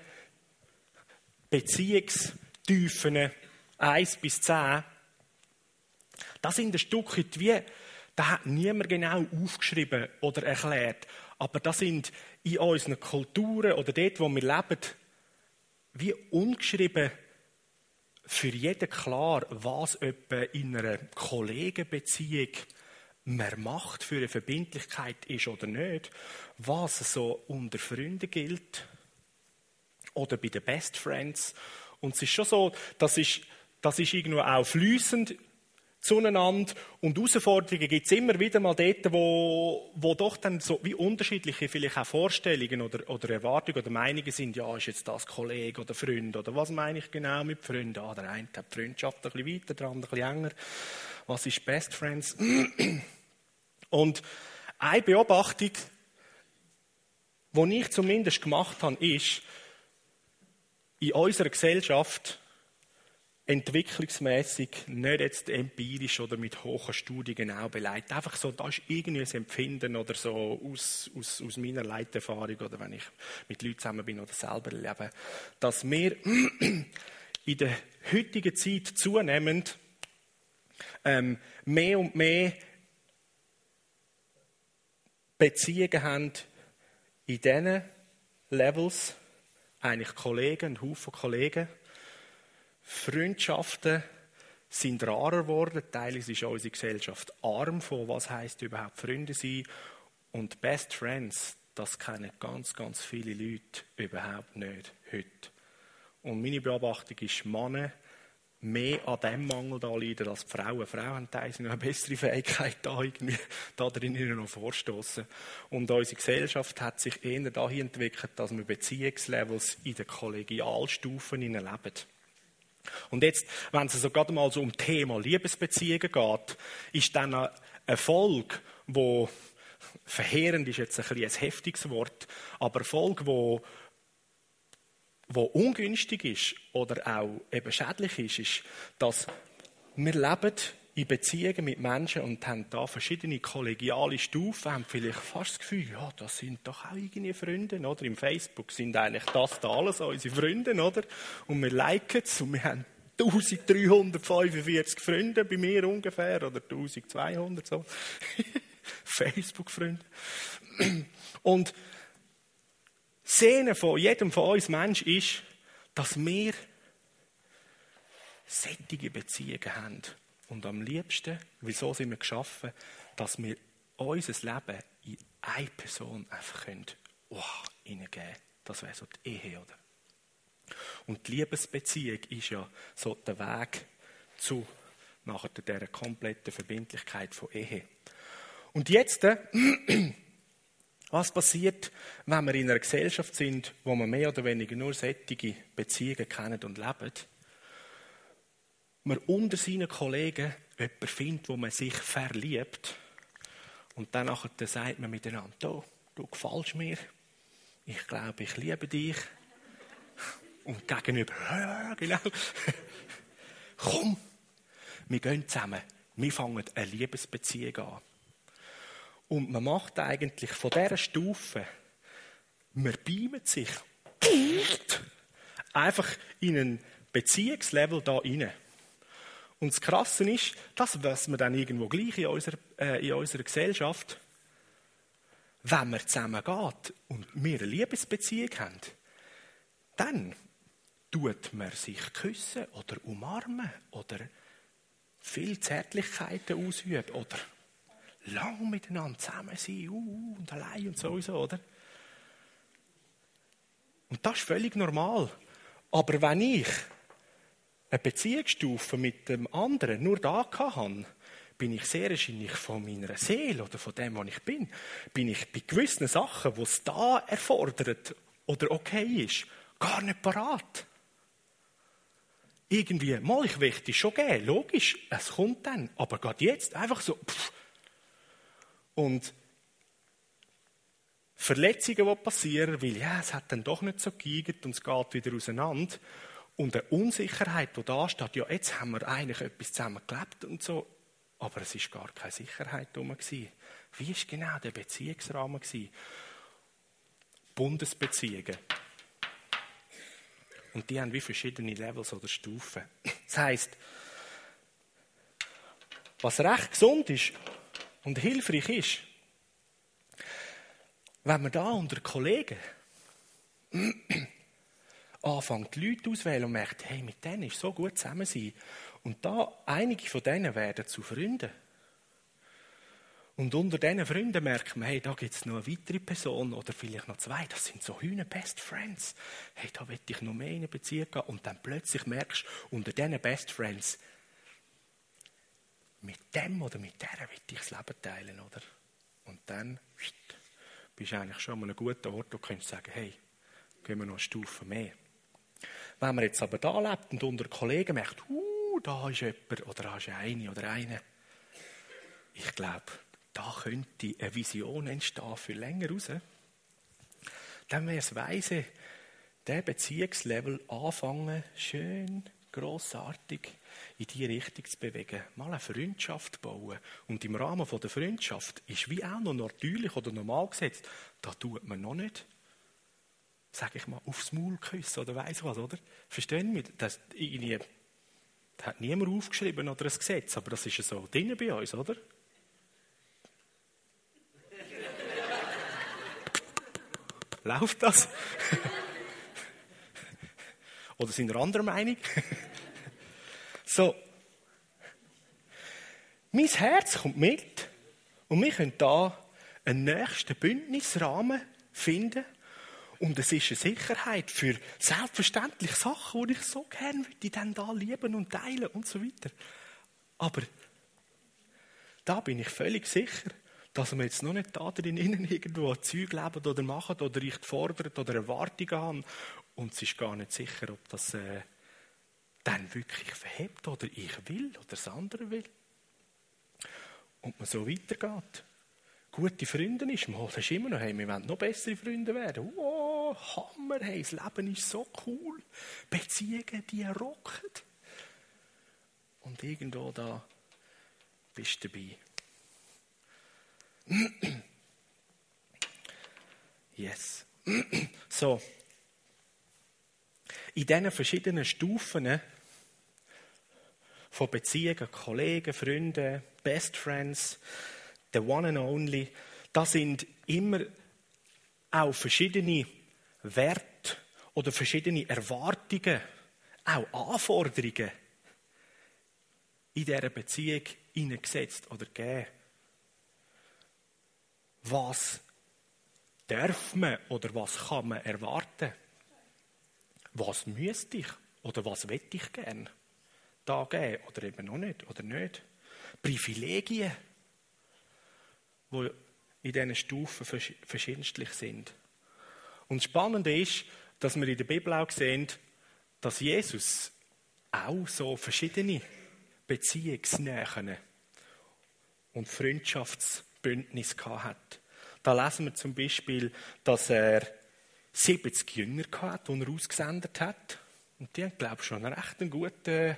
Beziehungstiefen 1 bis 10, das sind ein Stück wie, da hat niemand genau aufgeschrieben oder erklärt. Aber das sind in unseren Kulturen oder dort, wo wir leben, wie ungeschrieben für jeden klar, was etwa in einer Kollegenbeziehung mehr macht für eine Verbindlichkeit ist oder nicht, was so unter Freunden gilt oder bei den Best Friends. Und es ist schon so, das ist, das ist irgendwo auch fließend zueinander. Und Herausforderungen gibt es immer wieder mal dort, wo, wo doch dann so wie unterschiedliche vielleicht auch Vorstellungen oder, oder Erwartungen oder Meinungen sind. Ja, ist jetzt das Kollege oder Freund oder was meine ich genau mit Freunden? Ah, der eine hat die Freundschaft ein bisschen weiter, der andere ein bisschen enger. Was ist Best Friends? Und eine Beobachtung, die ich zumindest gemacht habe, ist, in unserer Gesellschaft entwicklungsmäßig nicht jetzt empirisch oder mit hohen Studien genau beleidigt. Einfach so, da ist irgendwie ein Empfinden oder so aus, aus, aus meiner Leiterfahrung oder wenn ich mit Leuten zusammen bin oder selber lebe, dass wir in der heutigen Zeit zunehmend ähm, mehr und mehr Beziehungen haben in diesen Levels, eigentlich Kollegen, ein Haufen Kollegen, Freundschaften sind rarer geworden. Teilweise ist unsere Gesellschaft arm von, was heißt überhaupt Freunde sein. Und Best Friends, das kennen ganz, ganz viele Leute überhaupt nicht heute. Und meine Beobachtung ist, Männer mehr an diesem Mangel da leiden als die Frauen. Frauen haben teilweise eine bessere Fähigkeit, da irgendwie da drin noch vorstoßen. Und unsere Gesellschaft hat sich eher dahin entwickelt, dass wir Beziehungslevels in den Kollegialstufen leben. Und jetzt, wenn es so gerade mal so um Thema Liebesbeziehungen geht, ist dann ein Erfolg, wo verheerend ist jetzt ein, bisschen ein heftiges Wort, aber Erfolg, wo wo ungünstig ist oder auch eben schädlich ist, ist, dass wir leben in Beziehungen mit Menschen und haben da verschiedene kollegiale Stufen, haben vielleicht fast das Gefühl, ja, das sind doch auch irgendwie Freunde, oder? Im Facebook sind eigentlich das da alles unsere Freunde, oder? Und wir liken es und wir haben 1345 Freunde bei mir ungefähr, oder 1200 so. Facebook-Freunde. Und Szene von jedem von uns Mensch ist, dass wir sättige Beziehungen haben. Und am liebsten, wieso sind wir geschaffen, dass wir unser Leben in eine Person einfach können, oh, hineingeben können. Das wäre so die Ehe, oder? Und die Liebesbeziehung ist ja so der Weg zu nachher dieser kompletten Verbindlichkeit von Ehe. Und jetzt Was passiert, wenn wir in einer Gesellschaft sind, wo wir mehr oder weniger nur sättige Beziehungen kennen und leben? Man unter seinen Kollegen jemanden findet, wo man sich verliebt. Und dann sagt man miteinander, du, du gefällst mir, ich glaube, ich liebe dich. Und gegenüber, ja, genau. Komm, wir gehen zusammen. Wir fangen eine Liebesbeziehung an. Und man macht eigentlich von dieser Stufe, man beamt sich einfach in ein Beziehungslevel da rein. Und das Krasse ist, das was man dann irgendwo gleich in unserer, äh, in unserer Gesellschaft, wenn man zusammen geht und wir eine Liebesbeziehung haben, dann tut man sich küssen oder umarmen oder viel Zärtlichkeiten ausüben oder lang miteinander zusammen sein uh, und allein und sowieso, oder? Und das ist völlig normal. Aber wenn ich eine Beziehungsstufe mit dem anderen nur da habe, bin ich sehr wahrscheinlich von meiner Seele oder von dem, was ich bin, bin ich bei gewissen Sachen, die es da erfordert oder okay ist, gar nicht parat. Irgendwie, mal, ich möchte es schon geben, logisch, es kommt dann, aber gerade jetzt einfach so, pff. Und Verletzungen, die passieren, weil ja, es hat dann doch nicht so geigert und es geht wieder auseinander. Und eine Unsicherheit, die da steht, ja, jetzt haben wir eigentlich etwas zusammen gelebt und so, aber es ist gar keine Sicherheit da. Wie war genau der Beziehungsrahmen? Bundesbeziehungen. Und die haben wie verschiedene Levels oder Stufen. Das heisst, was recht gesund ist und hilfreich ist, wenn man da unter Kollegen anfängt, die Leute auswählen und merkt, hey, mit denen ist so gut zusammen sein. Und da, einige von denen werden zu Freunden. Und unter diesen Freunden merkt man, hey, da gibt es noch eine weitere Person oder vielleicht noch zwei, das sind so Hühner Best Friends. Hey, da will ich noch mehr in eine Beziehung gehen. Und dann plötzlich merkst du, unter diesen Best Friends, mit dem oder mit der will ich das Leben teilen, oder? Und dann bist du eigentlich schon an einem guten Ort und kannst sagen, hey, gehen wir noch eine Stufe mehr. Wenn man jetzt aber da lebt und unter Kollegen merkt, uh, da ist jemand oder da ist eine oder eine, ich glaube, da könnte eine Vision entstehen für länger raus. Dann wäre es weise, der Beziehungslevel anfangen, schön, grossartig in die Richtung zu bewegen. Mal eine Freundschaft bauen. Und im Rahmen der Freundschaft ist wie auch noch natürlich oder normal gesetzt, da tut man noch nicht sage ich mal, aufs Maul küssen oder weiss was, oder? Verstehen Sie? Das, irgendwie, das hat niemand aufgeschrieben oder ein Gesetz, aber das ist ja so drin bei uns, oder? Läuft das? oder sind wir anderer Meinung? so. Mein Herz kommt mit und wir können da einen nächsten Bündnisrahmen finden, und es ist eine Sicherheit für selbstverständliche Sachen, die ich so gerne würde, dann da lieben und teilen und so weiter. Aber da bin ich völlig sicher, dass wir jetzt noch nicht da drinnen irgendwo Zeug leben oder machen oder ich fordert oder Erwartungen haben. Und es ist gar nicht sicher, ob das äh, dann wirklich verhebt oder ich will oder das andere will. Und man so weitergeht gute Freunde ist, mal hast du immer noch, hey, wir wollen noch bessere Freunde werden. Wow, Hammer, hey, das Leben ist so cool. Beziehungen, die rocken. Und irgendwo da bist du dabei. Yes. So. In diesen verschiedenen Stufen von Beziehungen, Kollegen, Freunden, Best Friends, der One and Only, da sind immer auch verschiedene Werte oder verschiedene Erwartungen, auch Anforderungen in dieser Beziehung hineingesetzt oder gegeben. Was darf man oder was kann man erwarten? Was müsste ich oder was wette ich gern da geben oder eben noch nicht oder nicht? Privilegien die in diesen Stufen verschiedenstlich sind. Und das Spannende ist, dass wir in der Bibel auch sehen, dass Jesus auch so verschiedene Beziehungsnähen und Freundschaftsbeziehungen Bündnis hat. Da lesen wir zum Beispiel, dass er 70 Jünger hatte, die er ausgesendet hat. Und die haben, glaube ich, schon recht einen guten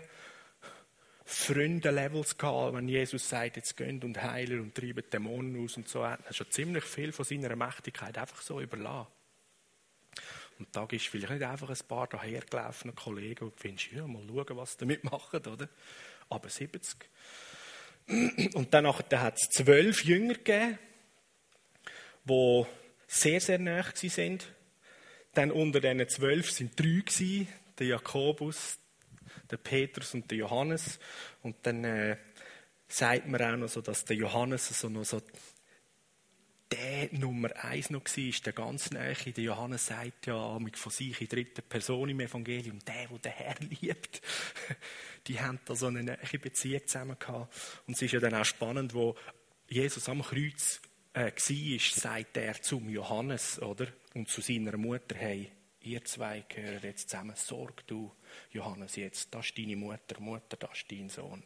Freunde-Levels gehabt, wenn Jesus sagt, jetzt gehen und heilen und treiben Dämonen aus und so. Er hat schon ziemlich viel von seiner Mächtigkeit einfach so überlassen. Und da ist vielleicht nicht einfach ein paar dahergelaufene Kollegen und findest, ja, mal schauen, was sie damit machen, oder? Aber 70. Und dann hat es zwölf Jünger gegeben, die sehr, sehr nah sind. Dann unter diesen zwölf sind drei gewesen, der Jakobus, der Petrus und der Johannes. Und dann äh, sagt man auch noch so, dass der Johannes so noch so der Nummer eins noch war, der ganz nahe. Der Johannes sagt ja von sich in dritter Person im Evangelium, der, der den Herrn liebt. Die haben da so eine nahe Beziehung zusammen gehabt. Und es ist ja dann auch spannend, wo Jesus am Kreuz äh, war, sagt er zum Johannes, oder? Und zu seiner Mutter, hey, ihr zwei gehören jetzt zusammen, sorg du, Johannes, jetzt, das ist deine Mutter, Mutter, das ist dein Sohn.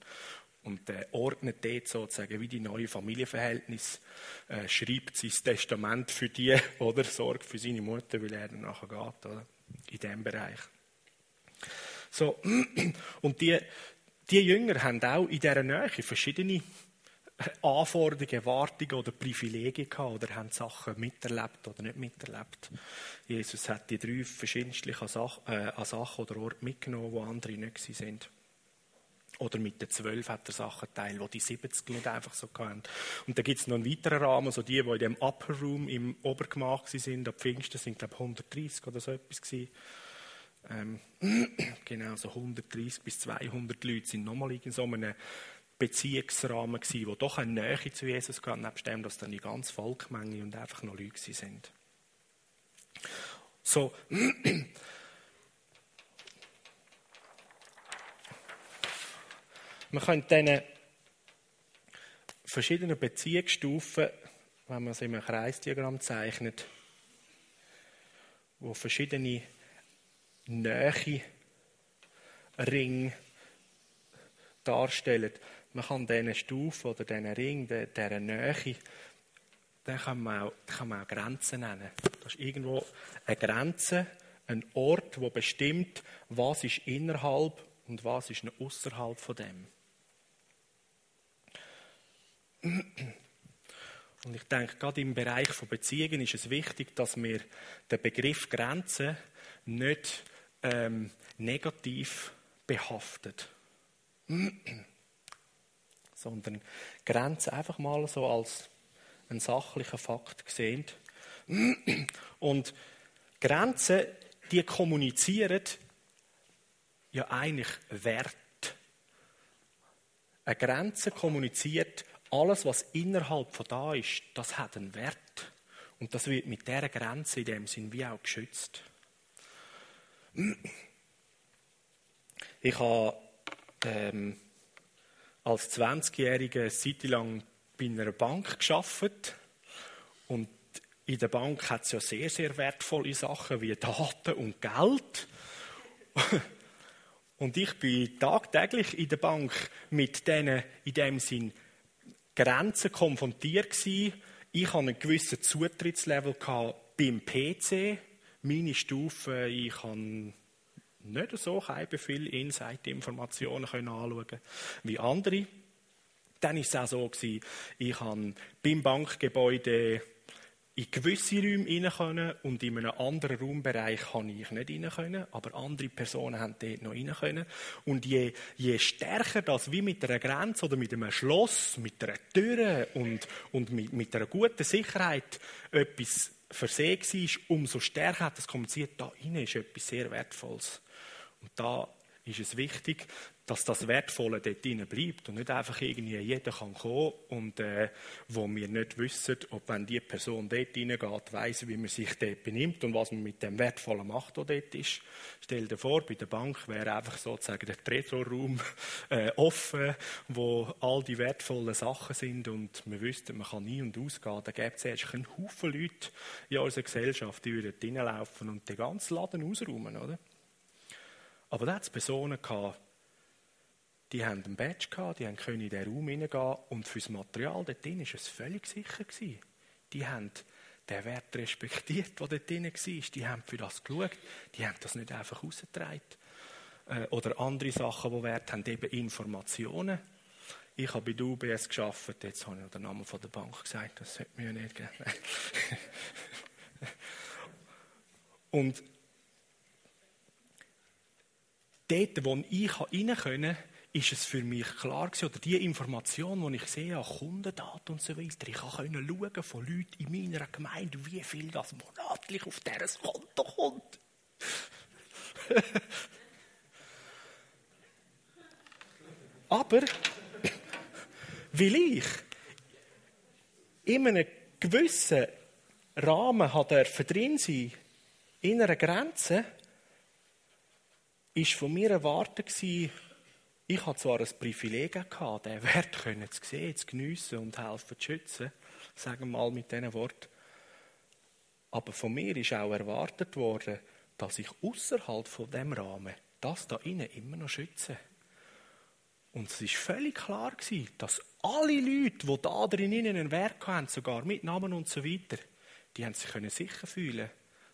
Und äh, ordnet dort sozusagen wie die neue Familienverhältnis, äh, schreibt sein Testament für die, oder sorgt für seine Mutter, weil er dann nachher geht, oder? In diesem Bereich. So, und die, die Jünger haben auch in dieser Nähe verschiedene Anforderungen, Erwartungen oder Privilegien gehabt oder haben Sachen miterlebt oder nicht miterlebt. Jesus hat die drei verschiedensten Sachen, äh, Sachen oder Orten mitgenommen, wo andere nicht sind. Oder mit den zwölf hat er Sachen teilt, wo die 70 nicht einfach so hatten. Und da gibt es noch einen weiteren Rahmen, so die, die in dem Upper Room im Obergemach sind, ab Pfingsten sind, glaube ich, 130 oder so etwas gewesen. Ähm, genau, so 130 bis 200 Leute sind nochmal in so einem Beziehungsrahmen gewesen, wo doch eine Nähe zu Jesus gab, nebst dem, dass dann die ganze Volkmenge und einfach noch Leute sind. So, man könnte diese verschiedenen Beziehungsstufen, wenn man es in einem Kreisdiagramm zeichnet, wo verschiedene Nähe Ringe darstellen, man kann diesen Stufen oder diesen Ring, dieser Nähe, den kann man, auch, kann man auch Grenzen nennen. Das ist irgendwo eine Grenze, ein Ort, wo bestimmt, was ist innerhalb und was ist außerhalb von dem. Und ich denke, gerade im Bereich von Beziehungen ist es wichtig, dass wir den Begriff Grenze nicht ähm, negativ behaftet sondern Grenzen einfach mal so als einen sachlichen Fakt sehen. Und Grenzen, die kommunizieren ja eigentlich Wert. Eine Grenze kommuniziert, alles, was innerhalb von da ist, das hat einen Wert. Und das wird mit dieser Grenze in dem Sinn wie auch geschützt. Ich habe ähm, als 20-Jähriger eine Zeit lang bei einer Bank geschafft und in der Bank hat es ja sehr, sehr wertvolle Sachen wie Daten und Geld. Und ich bin tagtäglich in der Bank mit diesen, in dem Sinn, Grenzen konfrontiert gewesen. Ich hatte einen gewissen Zutrittslevel beim PC. Meine Stufe, ich habe nicht so viele Insight-Informationen anschauen wie andere. Dann war es auch so, ich habe beim Bankgebäude in gewisse Räume rein können und in einem anderen Raumbereich kann ich nicht rein können, aber andere Personen haben dort noch rein können. Und je, je stärker das wie mit einer Grenze oder mit einem Schloss, mit einer Tür und, und mit, mit einer guten Sicherheit etwas versehen war, umso stärker hat das kommuniziert, da rein ist etwas sehr Wertvolles. Und da ist es wichtig, dass das Wertvolle dort drinnen bleibt und nicht einfach irgendwie jeder kann kommen und äh, wo wir nicht wissen, ob wenn die Person dort reingeht, weiss, wie man sich dort benimmt und was man mit dem Wertvollen macht, der dort ist. Stell dir vor, bei der Bank wäre einfach sozusagen der Tresorraum äh, offen, wo all die wertvollen Sachen sind und wir wüssten, man kann nie und ausgehen. Da gäbe es erst einen Haufen Leute in unserer Gesellschaft, die würden reinlaufen und den ganzen Laden ausräumen, oder? Aber da hat es Personen gehabt, die haben einen Badge gehabt, die können in den Raum hineingehen und fürs Material dort drin war es völlig sicher. Gewesen. Die haben den Wert respektiert, der dort drin war. Die haben für das geschaut, die haben das nicht einfach rausgetragen. Äh, oder andere Sachen, die Wert haben, eben Informationen. Ich habe bei der UBS gearbeitet, jetzt habe ich noch den Namen von der Bank gesagt, das sollte mir nicht geben. und dort, wo ich rein konnte, ist es für mich klar gewesen, oder die Information, die ich sehe an Kundendaten und so weiter, ich konnte schauen von Leuten in meiner Gemeinde, wie viel das monatlich auf dieses Konto kommt. Aber, weil ich in einem gewissen Rahmen drin sein, in einer Grenze, ist von mir erwartet ich hatte zwar ein Privileg gehabt, den Wert zu sehen, zu geniessen und helfen zu schützen, sagen wir mal mit diesen Worten. Aber von mir ist auch erwartet worden, dass ich außerhalb von dem Rahmen das da innen immer noch schütze. Und es ist völlig klar gewesen, dass alle Leute, die da drin einen Wert hatten, sogar mit Namen und so weiter, die haben sich sicher fühlen,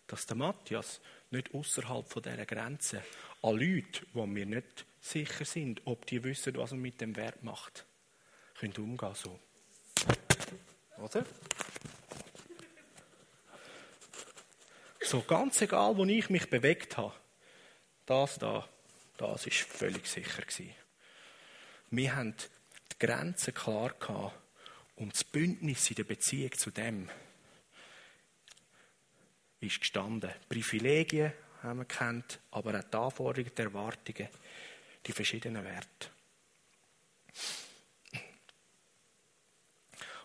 dass der Matthias nicht außerhalb von dieser Grenze an Leute, die wir nicht sicher sind, ob die wissen, was man mit dem Wert macht, können umgehen so. Oder? So ganz egal, wo ich mich bewegt habe, das da, das ist völlig sicher gewesen. Wir haben die Grenzen klar gehabt und das Bündnis in der Beziehung zu dem ist gestanden. Privilegien haben wir kennt, aber auch die Anforderungen, die Erwartungen die verschiedenen Werte.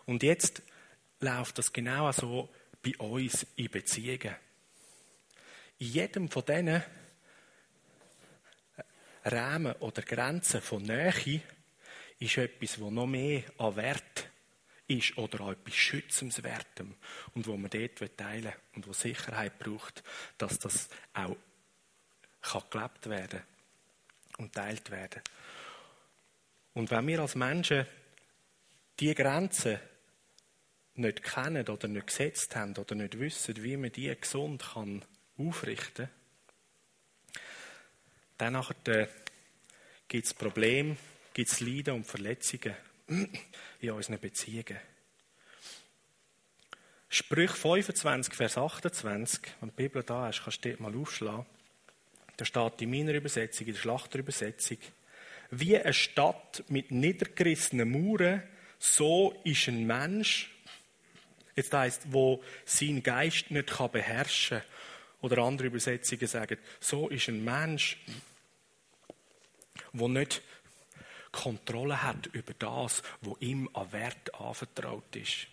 Und jetzt läuft das genau so bei uns in Beziehungen. In jedem von diesen Rahmen oder Grenzen von Nähe ist etwas, wo noch mehr an Wert ist oder an etwas Schützenswertem und wo man dort teilen will und wo Sicherheit braucht, dass das auch gelebt werden kann und teilt werden. Und wenn wir als Menschen die Grenzen nicht kennen oder nicht gesetzt haben oder nicht wissen, wie man die gesund kann aufrichten kann, dann gibt es Probleme, gibt es Leiden und Verletzungen in unseren Beziehungen. Sprüch 25, Vers 28, wenn die Bibel da ist, kannst du dort mal aufschlagen. Da steht in meiner Übersetzung, in der Schlachterübersetzung, wie eine Stadt mit niedergerissenen Mauern, so ist ein Mensch, jetzt heisst, wo sein Geist nicht kann beherrschen kann. Oder andere Übersetzungen sagen, so ist ein Mensch, wo nicht Kontrolle hat über das, wo ihm an Wert anvertraut ist.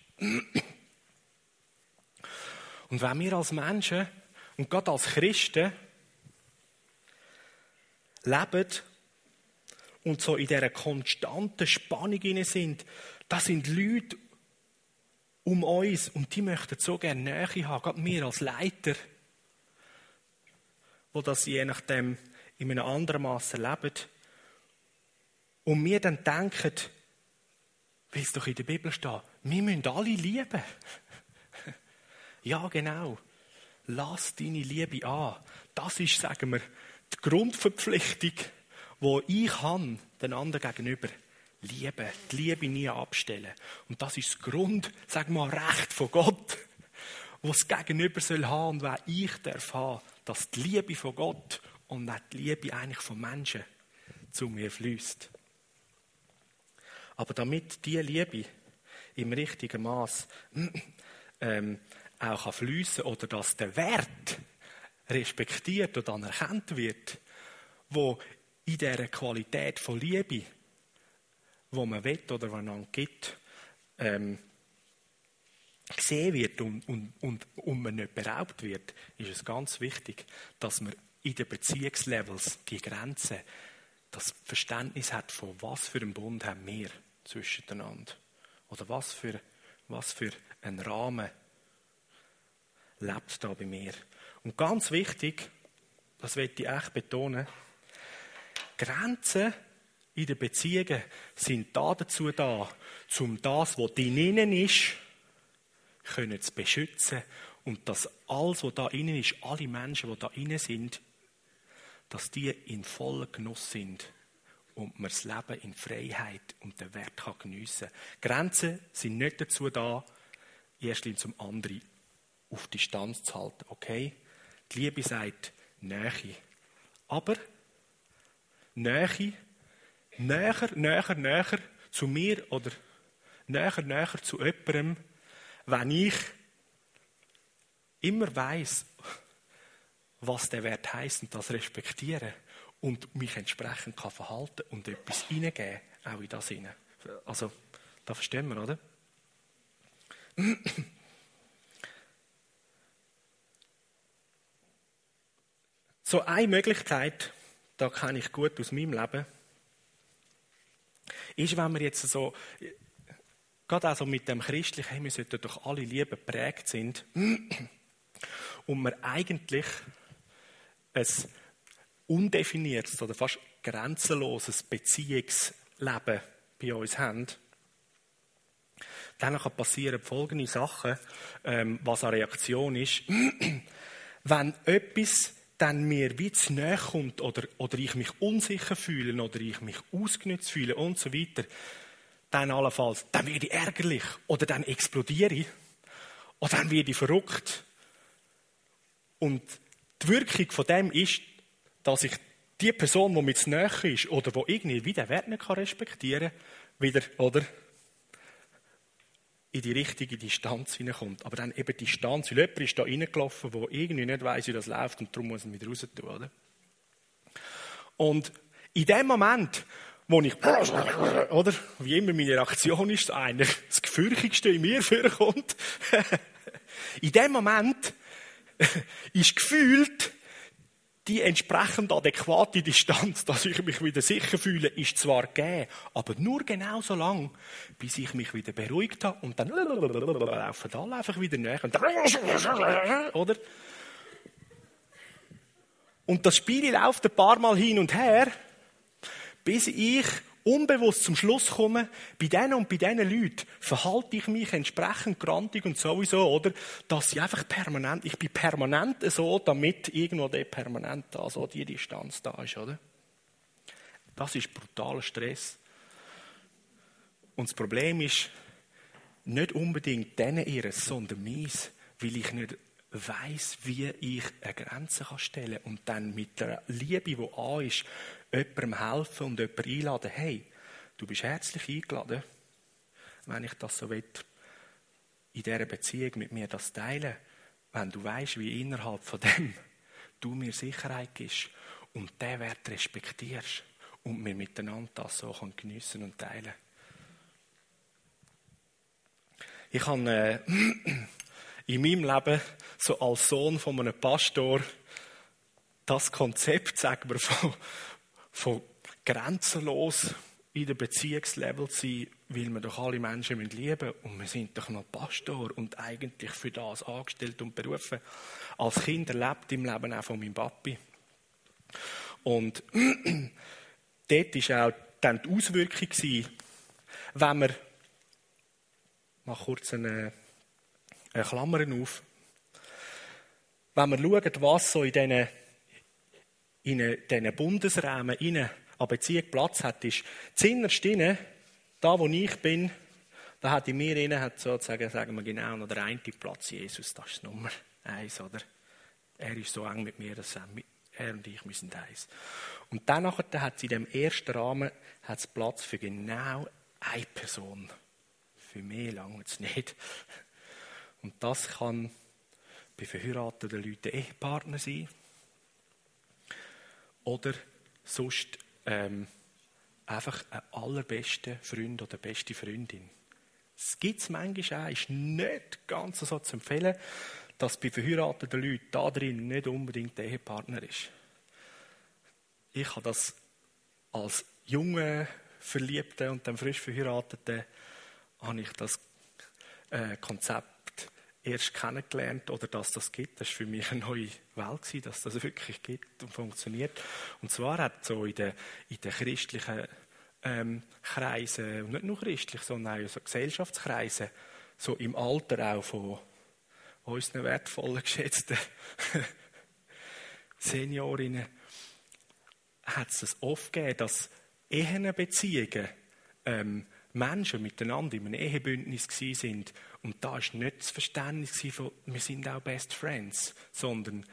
Und wenn wir als Menschen und gerade als Christen leben und so in dieser konstanten Spannung sind, das sind Leute um uns und die möchten so gerne Nähe haben, gerade wir als Leiter, wo das je nachdem in einem anderen Maße leben. Und wir dann denken, wie es doch in der Bibel steht, wir müssen alle lieben. ja, genau. Lass deine Liebe an. Das ist, sagen wir, die Grundverpflichtung, die ich habe, den anderen gegenüber. Liebe, die Liebe nie abstellen. Und das ist das Grund, sag mal, Recht von Gott, was das Gegenüber soll haben und wer ich darf haben, dass die Liebe von Gott und nicht die Liebe eigentlich von Menschen zu mir fließt. Aber damit diese Liebe im richtigen Maß ähm, auch fließen oder dass der Wert respektiert und anerkannt wird, wo in dieser Qualität von Liebe, wo man will oder einander gibt, ähm, gesehen wird und, und, und, und man nicht beraubt wird, ist es ganz wichtig, dass man in den Beziehungslevels die Grenzen, das Verständnis hat, von was für einen Bund haben wir zwischeneinander. Oder was für, was für ein Rahmen lebt da bei mir. Und ganz wichtig, das möchte ich echt betonen, Grenzen in den Beziehungen sind da dazu da, um das, was drinnen ist, können zu beschützen und dass alles, was da innen ist, alle Menschen, die da innen sind, dass die in voller Genuss sind und man das Leben in Freiheit und den Wert kann geniessen kann. Grenzen sind nicht dazu da, erstens zum anderen auf Distanz zu halten. Okay? Die Liebe sagt Nähe. Aber Nähe, näher, näher, näher zu mir oder näher, näher zu jemandem, wenn ich immer weiß, was der Wert heißt und das respektiere und mich entsprechend kann verhalten und etwas hineingeben, auch in das hinein. Also, da verstehen wir, oder? So eine Möglichkeit, da kenne ich gut aus meinem Leben, ist, wenn wir jetzt so, gerade also mit dem Christlichen, hey, wir sollten doch alle Liebe geprägt sind, und wir eigentlich ein undefiniertes oder fast grenzenloses Beziehungsleben bei uns haben, dann passieren folgende Sachen, ähm, was eine Reaktion ist. Wenn etwas dann mir wie zu nahe kommt oder, oder ich mich unsicher fühle oder ich mich ausgenutzt fühle und so weiter, dann allenfalls, dann werde ich ärgerlich oder dann explodiere ich oder dann werde ich verrückt. Und die Wirkung von dem ist, dass ich die Person, die mir zu nahe ist oder die irgendwie wieder Wert nicht respektieren kann, wieder, oder? in die richtige Distanz hineinkommt. Aber dann eben Distanz, weil jemand ist da reingelaufen, der irgendwie nicht weiß, wie das läuft und darum muss er wieder raus tun, oder? Und in dem Moment, wo ich, oder, wie immer meine Reaktion ist, eigentlich das Gefürchtigste in mir vorkommt, in dem Moment ist gefühlt, die entsprechend adäquate Distanz, dass ich mich wieder sicher fühle, ist zwar gegeben, aber nur genau so lang, bis ich mich wieder beruhigt habe und dann laufen alle einfach wieder näher. Oder? Und das Spiel läuft ein paar Mal hin und her, bis ich unbewusst zum Schluss komme, bei denen und bei diesen Leuten verhalte ich mich entsprechend grantig und sowieso, oder? Dass ich einfach permanent, ich bin permanent so, damit irgendwo der permanent da, so die Distanz da ist, oder? Das ist brutaler Stress. Und das Problem ist, nicht unbedingt denen ihres, sondern meins, weil ich nicht weiß, wie ich eine Grenze stellen kann und dann mit der Liebe, die an ist, jemandem helfen und jemanden einladen, hey, du bist herzlich eingeladen, wenn ich das so will, in dieser Beziehung mit mir das teilen, wenn du weißt, wie innerhalb von dem du mir Sicherheit gibst und den Wert respektierst und wir miteinander das so geniessen und teilen. Ich habe äh, in meinem Leben so als Sohn von einem Pastor das Konzept, sagen wir, von, von grenzenlos in der Beziehungslevel zu sein, weil wir doch alle Menschen lieben müssen und wir sind doch noch Pastor und eigentlich für das angestellt und berufen. Als Kind erlebt im Leben auch von meinem Papi. Und dort war auch dann die Auswirkung, wenn wir, mal kurz eine, eine Klammer auf, wenn wir schauen, was so in diesen in diesen Bundesräumen rein an Beziehung Platz hat, ist zinnerst inne, da wo ich bin, da hat in mir inne, hat sozusagen, sagen wir genau, noch der eine Platz Jesus, das ist Nummer eins, oder? Er ist so eng mit mir, dass er und ich müssen eins. Und dann hat es in dem ersten Rahmen hat's Platz für genau eine Person. Für mehr lange es nicht. Und das kann bei verheirateten Leuten Ehepartner sein, oder sonst ähm, einfach ein allerbesten Freund oder beste Freundin. Es gibt es manchmal auch, ist nicht ganz so zu empfehlen, dass bei verheirateten Leuten da drin nicht unbedingt der Ehepartner ist. Ich habe das als junge Verliebte und dann frisch Verheiratete habe ich das äh, Konzept erst kennengelernt oder dass das gibt. Das war für mich eine neue Welt, dass das wirklich gibt und funktioniert. Und zwar hat so in der, in der christlichen ähm, Kreisen, und nicht nur christlich, sondern auch so Gesellschaftskreisen, so im Alter auch von unseren wertvollen, geschätzten Seniorinnen, hat es oft gegeben, dass Ehenbeziehungen ähm, Menschen miteinander in einem Ehebündnis sind und da war nicht das Verständnis von, wir sind auch Best Friends, sondern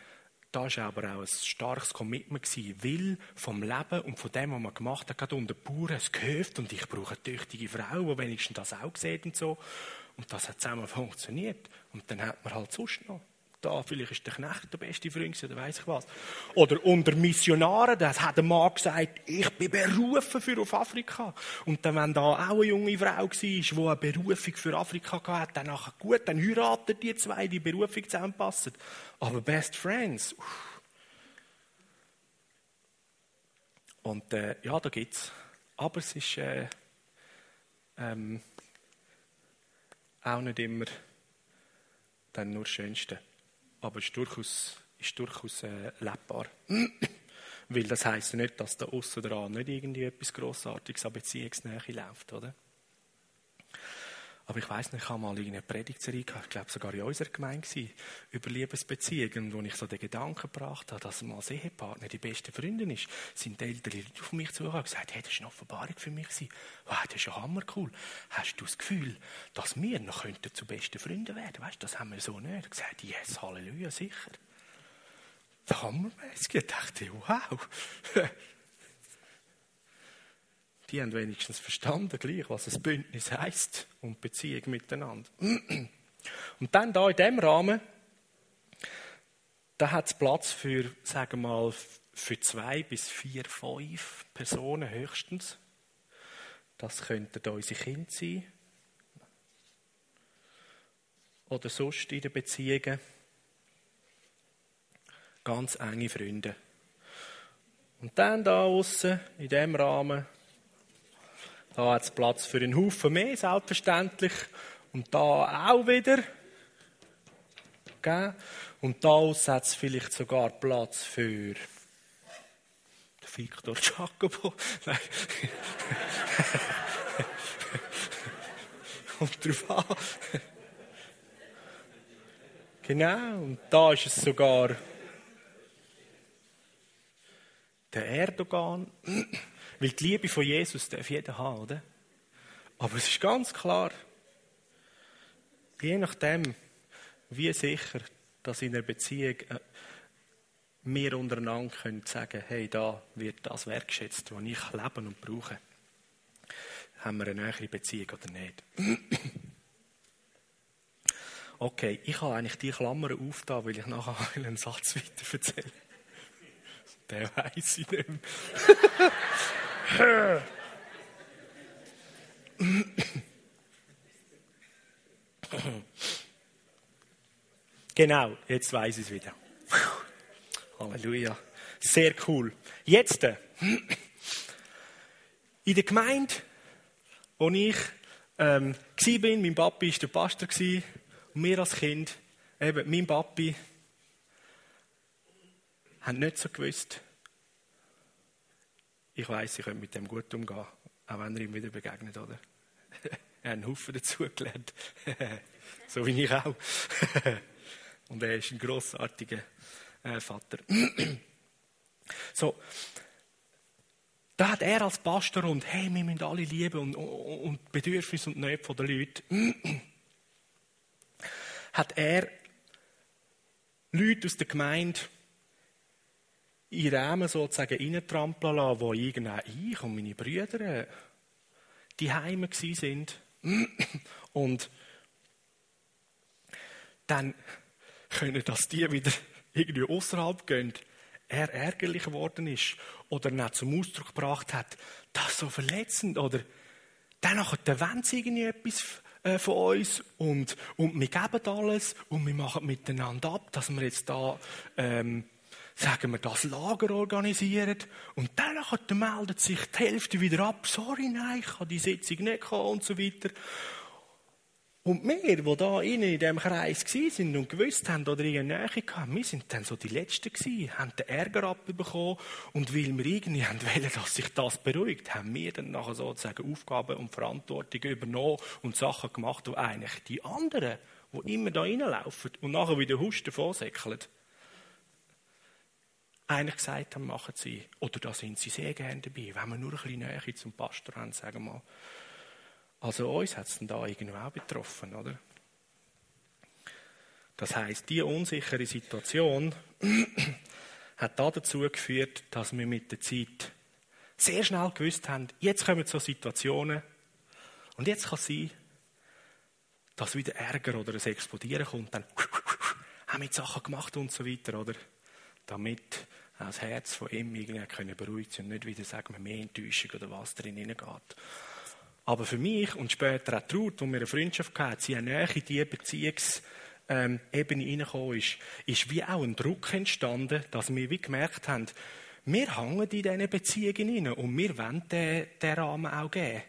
da war aber auch ein starkes Commitment gewesen, weil vom Leben und von dem, was man gemacht hat, gerade unter Bauern, es gehört und ich brauche eine tüchtige Frau, die wenigstens das auch sieht und so. Und das hat zusammen funktioniert. Und dann hat man halt sonst noch da, vielleicht ist der Knecht der beste Freund oder weiß ich was. Oder unter Missionaren, das hat der Mann gesagt, ich bin berufen für auf Afrika. Und dann, wenn da auch eine junge Frau war, die eine Berufung für Afrika hatte, dann nachher gut, dann heiraten die zwei, die Berufung zusammenpassen. Aber Best Friends, uff. Und äh, ja, da gibt's. Aber es ist äh, ähm, auch nicht immer dann nur das Schönste aber ist durchaus, ist durchaus äh, lebbar. Weil das heisst ja nicht, dass da aussen dran nicht irgendwie etwas Grossartiges an Beziehungsnähe läuft, oder? Aber ich weiß nicht, ich habe mal eine Predigtserie gehabt, ich glaube sogar in unserer Gemeinde über Liebesbeziehungen, wo ich so den Gedanken gebracht habe, dass man als Ehepartner die beste Freundin ist, sind die Eltern auf mich zugekommen und gesagt, hey, das ist eine Offenbarung für mich. Wow, das ist ja hammercool. Hast du das Gefühl, dass wir noch könnten zu besten Freunden werden? Weißt, das haben wir so nicht. Ich gesagt, yes, Halleluja, sicher. Hammermäßig. Ich dachte, wow. die haben wenigstens verstanden, gleich, was ein Bündnis heißt und Beziehung miteinander. Und dann da in dem Rahmen, da hat es Platz für, sagen wir mal, für zwei bis vier, fünf Personen höchstens. Das könnten unsere Kinder sein. Oder sonst in den Beziehungen. Ganz enge Freunde. Und dann da außen in dem Rahmen da hat es Platz für einen Haufen mehr, selbstverständlich. Und da auch wieder. Okay. Und da hat es vielleicht sogar Platz für Victor Jacobo. Nein. Und drauf an. Genau, und da ist es sogar der Erdogan. Weil die Liebe von Jesus darf jeder haben, oder? Aber es ist ganz klar, je nachdem, wie sicher, dass in einer Beziehung äh, wir untereinander können sagen, hey, da wird das wertgeschätzt, was ich lebe und brauche. Haben wir eine nähere Beziehung oder nicht? Okay, ich habe eigentlich die Klammer aufgetan, weil ich nachher einen Satz weiter erzähle. Den weiss ich nicht. Genau, jetzt weiß ich es wieder. Halleluja. Sehr cool. Jetzt, äh, in der Gemeinde, wo ich ähm, war, mein Papi war der Pastor und wir als Kind, eben mein Papi, haben nicht so gewusst, ich weiß, ich könnte mit dem gut umgehen, auch wenn er ihm wieder begegnet, oder? er hat einen Haufen dazugelernt. so wie ich auch. Und er ist ein grossartiger äh, Vater. so. Da hat er als Pastor und hey, wir müssen alle lieben und, und, und Bedürfnisse und Nöte der Leute. hat er Leute aus der Gemeinde in Rahmen sozusagen reintrampeln lassen, wo irgendwann ich und meine Brüder äh, die Heime sind. Und dann können das die wieder irgendwie außerhalb gehen, er ärgerlich geworden ist oder nicht zum Ausdruck gebracht hat, das so verletzend oder dann wollen sie irgendwie etwas äh, von uns und, und wir geben alles und wir machen miteinander ab, dass wir jetzt da ähm, sagen wir, das Lager organisieren und dann meldet sich die Hälfte wieder ab, sorry, nein, ich kann die Sitzung nicht kommen und so weiter. Und wir, die da in diesem Kreis waren und gewusst haben oder in Nähe hatten, wir sind dann so die Letzten gewesen, haben den Ärger abbekommen. Und weil wir irgendwie haben wollen, dass sich das beruhigt, haben wir dann nachher sozusagen Aufgaben und Verantwortung übernommen und Sachen gemacht, die eigentlich die anderen, die immer da reinlaufen und nachher wieder husten vorsäckeln, eigentlich gesagt haben, machen sie. Oder da sind sie sehr gerne dabei, wenn wir nur ein bisschen Nähe zum Pastor haben, sagen wir mal. Also uns hat es dann da irgendwo auch betroffen, oder? Das heißt, die unsichere Situation hat dazu geführt, dass wir mit der Zeit sehr schnell gewusst haben, jetzt kommen so Situationen und jetzt kann es sein, dass wieder Ärger oder ein Explodieren kommt, dann haben wir Sachen gemacht und so weiter, oder? Damit das Herz von ihm irgendwie beruhigt sein und nicht wieder, sagen wir, mehr Enttäuschung oder was drin geht. Aber für mich und später auch Ruth, wo wir eine Freundschaft hatten, sie näher in diese Beziehungsebene ähm, reingekommen ist, ist wie auch ein Druck entstanden, dass wir wie gemerkt haben, wir hängen in diesen Beziehungen hinein und wir wollen den, den Rahmen auch geben.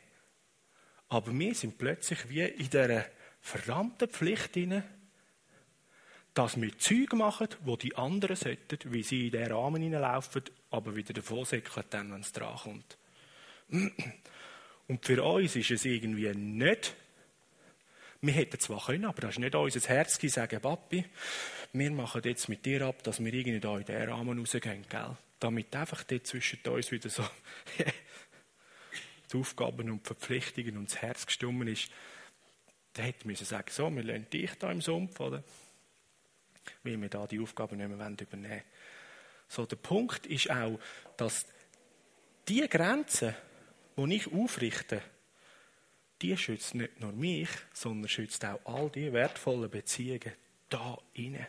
Aber wir sind plötzlich wie in dieser verdammten Pflicht hinein, dass wir Zeug machen, wo die anderen sollten, wie sie in diesen Rahmen hineinlaufen, aber wieder davon säckeln, wenn es dran kommt. Und für uns ist es irgendwie nicht, wir hätten zwar können, aber das ist nicht unser Herz, die sagen, Papi, wir machen jetzt mit dir ab, dass wir irgendwie da in diesen Rahmen rausgehen, gell? Damit einfach dort zwischen uns wieder so die Aufgaben und Verpflichtungen und das Herz gestummen ist. Da hätten wir sagen, so, wir lassen dich da im Sumpf, oder? Weil wir da die Aufgaben nicht mehr übernehmen wollen. So, der Punkt ist auch, dass die Grenzen, die ich aufrichte, die schützt nicht nur mich, sondern schützt auch all die wertvollen Beziehungen da inne,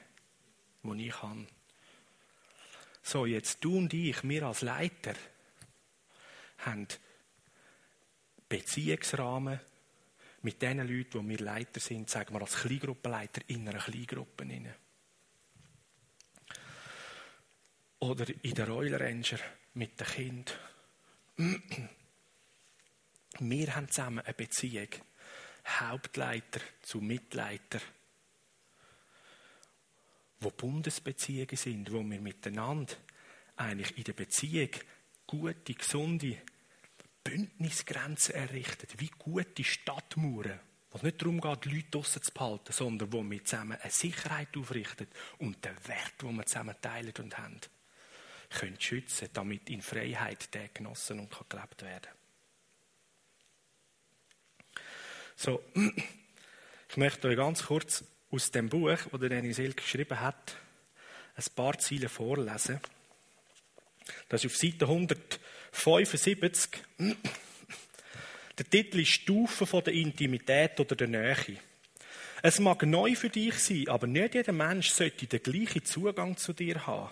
die ich habe. So, jetzt du und ich, wir als Leiter, haben Beziehungsrahmen mit den Leuten, die wir Leiter sind, sagen wir als Kleingruppenleiter in einer Kleingruppe. Oder in der Royal Ranger mit den Kindern. Wir haben zusammen eine Beziehung. Hauptleiter zu Mitleiter. Wo Bundesbeziehungen sind, wo wir miteinander eigentlich in der Beziehung gute, gesunde Bündnisgrenzen errichten, wie gute Stadtmauern, wo es nicht darum geht, Leute draussen zu behalten, sondern wo wir zusammen eine Sicherheit aufrichten und den Wert, den wir zusammen teilen und haben, können schützen, damit in Freiheit der genossen und gelebt werden So, ich möchte euch ganz kurz aus dem Buch, das der Dennis Silk geschrieben hat, ein paar Ziele vorlesen. Das ist auf Seite 175. Der Titel ist Stufen von der Intimität oder der Nähe. Es mag neu für dich sein, aber nicht jeder Mensch sollte den gleichen Zugang zu dir haben.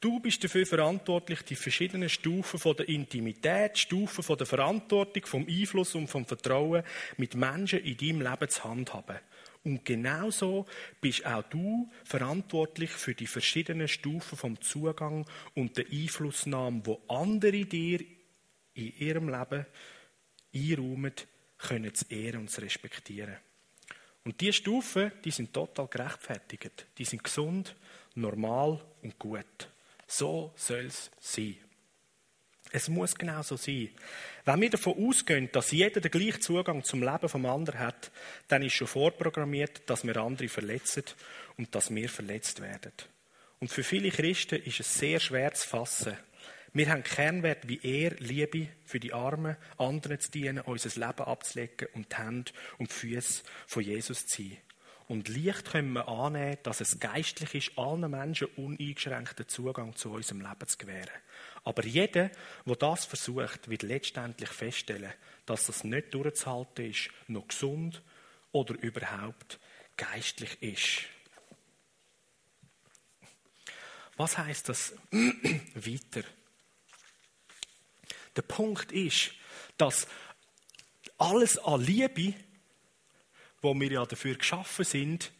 Du bist dafür verantwortlich, die verschiedenen Stufen von der Intimität, Stufen von der Verantwortung, vom Einfluss und vom Vertrauen mit Menschen in deinem Leben zu handhaben. Und genauso bist auch du verantwortlich für die verschiedenen Stufen vom Zugang und der Einflussnahme, wo andere dir in ihrem Leben einräumen, können zu ehren und zu respektieren. Und diese Stufen, die sind total gerechtfertigt. Die sind gesund, normal und gut. So soll es sein. Es muss genau so sein. Wenn wir davon ausgehen, dass jeder den gleichen Zugang zum Leben vom anderen hat, dann ist schon vorprogrammiert, dass wir andere verletzen und dass wir verletzt werden. Und für viele Christen ist es sehr schwer zu fassen. Wir haben Kernwert wie er, Liebe für die Armen, anderen zu dienen, unser Leben abzulegen und die Hände und die Füße von Jesus zu ziehen. Und leicht können wir annehmen, dass es geistlich ist, allen Menschen uneingeschränkten Zugang zu unserem Leben zu gewähren. Aber jeder, der das versucht, wird letztendlich feststellen, dass das nicht durchzuhalten ist, noch gesund oder überhaupt geistlich ist. Was heißt das weiter? Der Punkt ist, dass alles an Liebe wo wir ja dafür geschaffen sind,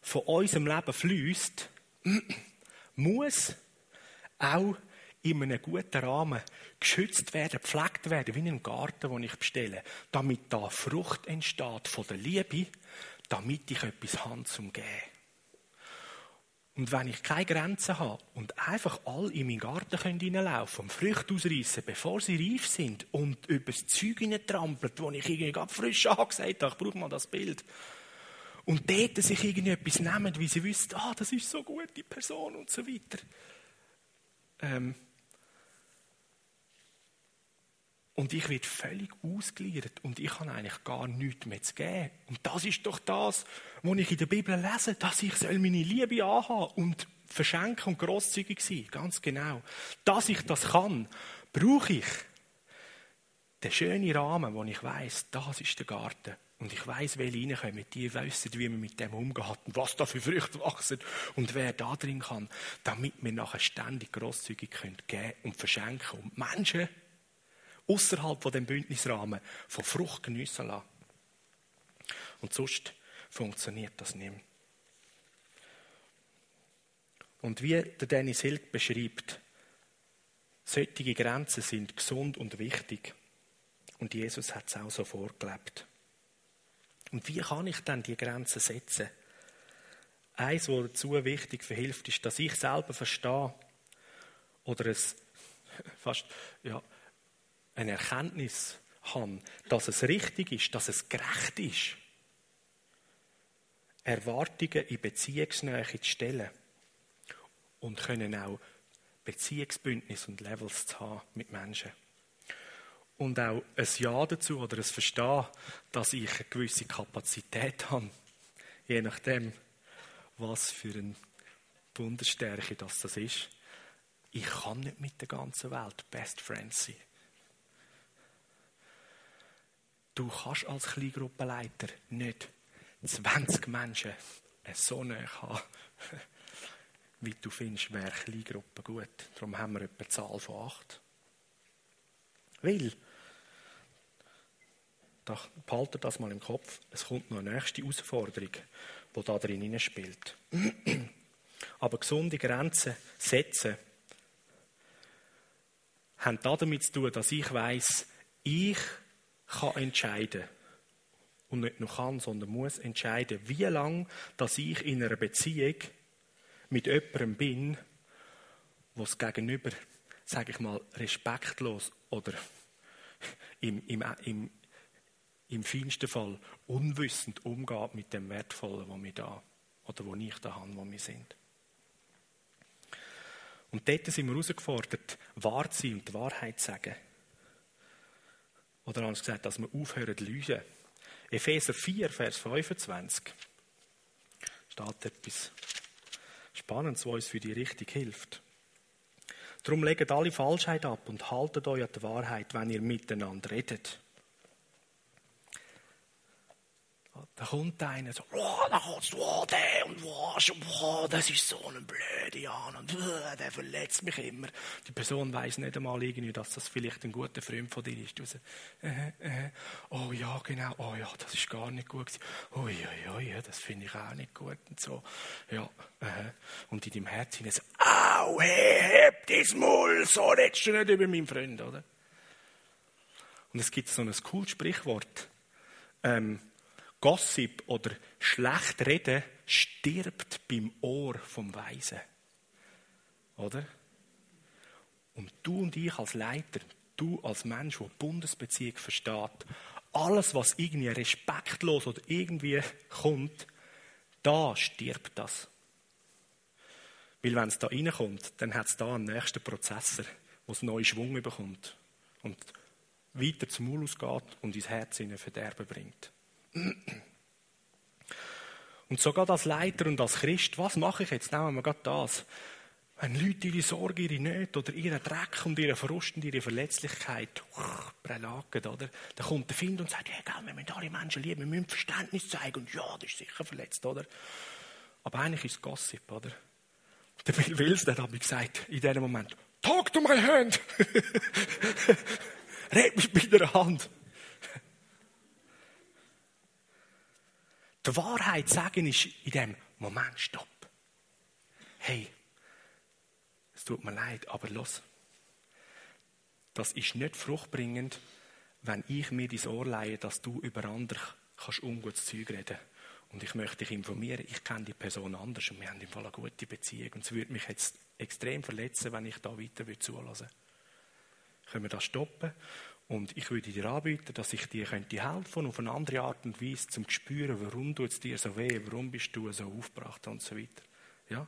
von unserem Leben fließt, muss auch in einem guten Rahmen geschützt werden, gepflegt werden, wie in einem Garten, den ich bestelle, damit da Frucht entsteht von der Liebe, damit ich etwas habe zum Geben. Und wenn ich keine Grenzen habe und einfach all in meinen Garten reinlaufen und Früchte ausreißen, bevor sie reif sind und über das Zeug trampelt, wo ich irgendwie gerade frisch angesagt habe, ich brauche mal das Bild. Und dort sich etwas nehmen, wie sie wissen, ah, das ist so gut, die Person und so weiter. Ähm, Und ich werde völlig ausgeliefert und ich habe eigentlich gar nichts mehr zu geben. Und das ist doch das, was ich in der Bibel lese, dass ich meine Liebe anhaben und verschenken und grosszügig sein. Ganz genau. Dass ich das kann, brauche ich den schönen Rahmen, wo ich weiß, das ist der Garten. Und ich weiß, welche reinkommen. Die wissen, wie man mit dem umgeht und was da für Früchte wachsen und wer da drin kann, damit wir nachher ständig grosszügig geben und verschenken. Und Menschen außerhalb von dem Bündnisrahmen von Frucht geniessen lassen. Und sonst funktioniert das nicht mehr. Und wie der Dennis Hild beschreibt, solche Grenzen sind gesund und wichtig. Und Jesus hat es auch so vorgelebt. Und wie kann ich dann die Grenzen setzen? Eins, was dazu wichtig verhilft, ist, dass ich selber verstehe oder es fast ja, eine Erkenntnis habe, dass es richtig ist, dass es gerecht ist, Erwartungen in Beziehungsnähe zu stellen und können auch Beziehungsbündnis und Levels zu haben mit Menschen. Und auch ein Ja dazu oder ein Verstehen, dass ich eine gewisse Kapazität habe, je nachdem, was für eine Bundesstärke das, das ist. Ich kann nicht mit der ganzen Welt Best Friends sein. Du kannst als Kleingruppenleiter nicht 20 Menschen so nahe haben, wie du findest, wäre Kleingruppe gut. Darum haben wir etwa eine Zahl von 8. Weil, da behaltet das mal im Kopf, es kommt noch eine nächste Herausforderung, die da drin spielt. Aber gesunde Grenzen setzen, haben damit zu tun, dass ich weiß, ich kann entscheiden und nicht nur kann, sondern muss entscheiden, wie lange dass ich in einer Beziehung mit jemandem bin, was gegenüber, sage ich mal, respektlos oder im, im, im, im feinsten Fall unwissend umgeht mit dem Wertvollen, wo wir da oder wo ich da habe, wo wir sind. Und dort sind wir herausgefordert, wahr zu sein und die Wahrheit zu sagen. Oder anders gesagt, dass wir aufhören zu lügen. Epheser 4, Vers 25 steht etwas Spannendes, was uns für die Richtung hilft. Darum legt alle Falschheit ab und haltet euch an die Wahrheit, wenn ihr miteinander redet. Da kommt einer so, oh, da kommst du, oh, der und oh, das ist so ein blöde Jan und oh, der verletzt mich immer. Die Person weiß nicht einmal irgendwie, dass das vielleicht ein guter Freund von dir ist. Du so, äh, äh, oh ja, genau, oh ja, das ist gar nicht gut gewesen. Oh ja, ja, ja, das finde ich auch nicht gut und so. Ja, äh, und in deinem Herzen so, au, hey, heb das Maul, so redest du nicht über meinen Freund, oder? Und es gibt so ein cooles Sprichwort. Ähm, Gossip oder schlecht reden stirbt beim Ohr vom Weisen. Oder? Und du und ich als Leiter, du als Mensch, der Bundesbeziehung versteht, alles, was irgendwie respektlos oder irgendwie kommt, da stirbt das. Weil wenn es da reinkommt, dann hat es da einen nächsten Prozessor, der einen neuen Schwung bekommt und weiter zum Maul ausgeht und ins Herz in Verderben bringt. Und sogar als Leiter und als Christ, was mache ich jetzt? Nehmen wir gerade das. Wenn Leute ihre Sorge, ihre Nöte oder ihren Dreck und ihre Verlust und ihre Verletzlichkeit prelagen, oder? Dann kommt der Find und sagt, hey, gell, wir müssen alle Menschen lieben, wir müssen Verständnis zeigen. Und ja, das ist sicher verletzt, oder? Aber eigentlich ist es Gossip, oder? Der Bill Wills, der hat mir gesagt, in diesem Moment, talk to my hand! Red mich mit der Hand! Die Wahrheit sagen ist in dem Moment Stopp. Hey, es tut mir leid, aber los. das ist nicht fruchtbringend, wenn ich mir dein Ohr leihe, dass du über andere kannst ungutes Zeug reden und ich möchte dich informieren, ich kenne die Person anders und wir haben im Fall eine gute Beziehung und es würde mich jetzt extrem verletzen, wenn ich da weiter zulassen würde. Können wir das stoppen? Und ich würde dir anbieten, dass ich dir könnte helfen auf eine andere Art und Weise, zum zu spüren, warum tut es dir so weh, warum bist du so aufgebracht und so weiter. Ja?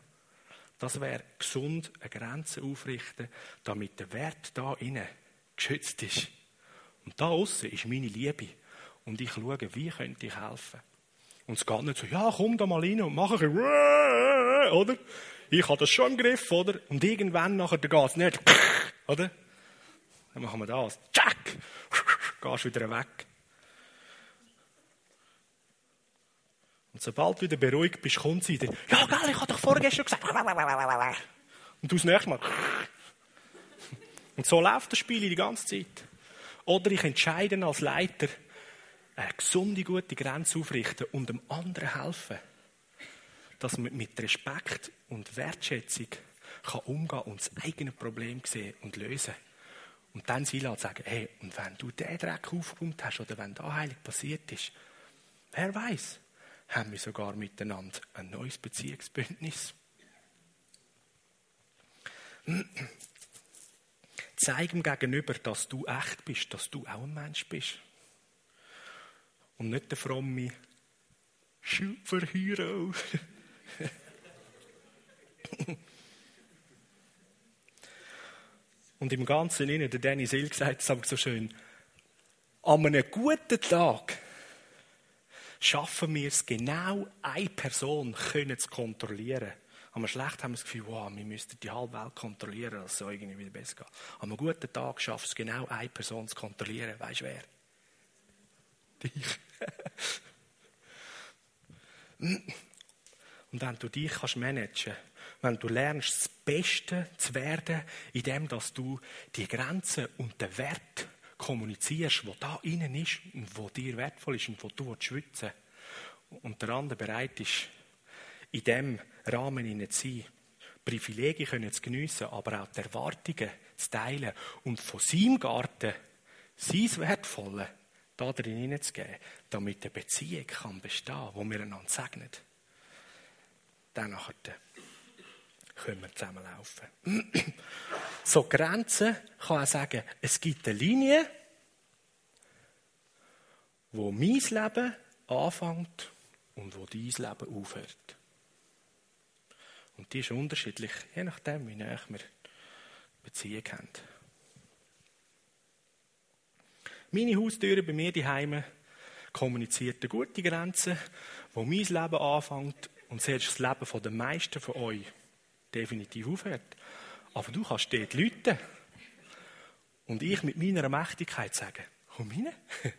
Das wäre gesund, eine Grenze aufrichten, damit der Wert da innen geschützt ist. Und da außen ist meine Liebe. Und ich schaue, wie könnte ich helfen. Und es geht nicht so, ja, komm da mal rein und mach ein bisschen, oder? Ich habe das schon im Griff, oder? Und irgendwann nachher geht es nicht, oder? Dann machen wir das. Jack! Gehst wieder weg. Und sobald du wieder beruhigt bist, kommt sie wieder. Ja, geil, ich habe doch vorher schon gesagt. Und du das nächste Mal. Und so läuft das Spiel die ganze Zeit. Oder ich entscheide als Leiter, eine gesunde, gute Grenze aufrichten und dem anderen helfen. Dass man mit Respekt und Wertschätzung kann umgehen und das eigene Problem sehen und lösen. Und dann sie sagen, hey, und wenn du den Dreck aufgeräumt hast oder wenn da heilig passiert ist, wer weiß, haben wir sogar miteinander ein neues Beziehungsbündnis. Zeig ihm gegenüber, dass du echt bist, dass du auch ein Mensch bist. Und nicht der fromme Superhero. Und im Ganzen innen, der Danny Sill gesagt, das so schön, an einem guten Tag schaffen wir es genau, eine Person können zu kontrollieren. Am schlecht haben wir das Gefühl, wow, wir müssten die halbe Welt kontrollieren, dass es so irgendwie wieder besser geht. An einem guten Tag schafft es genau, eine Person zu kontrollieren. Weißt du wer? Dich. Und wenn du dich kannst managen wenn du lernst, das Beste zu werden, indem dass du die Grenzen und den Wert kommunizierst, wo da innen ist und wo dir wertvoll ist und wo du schwitzen und der andere bereit ist, in diesem Rahmen zu sein, Privilegien zu geniessen, aber auch die Erwartungen zu teilen und von seinem Garten sein Wertvolle da drin hineinzugeben, damit eine Beziehung kann bestehen kann, wo wir einander segnen. Dann nachher können wir zusammenlaufen. so Grenzen kann auch sagen, es gibt eine Linie, wo mein Leben anfängt und wo dein Leben aufhört. Und die ist unterschiedlich, je nachdem, wie nah wir Beziehung haben. Meine Haustüre bei mir daheim kommuniziert eine gute Grenze, wo mein Leben anfängt und selbst das Leben der meisten von euch definitiv aufhört. Aber du kannst dort Leute und ich mit meiner Mächtigkeit sagen, komm rein.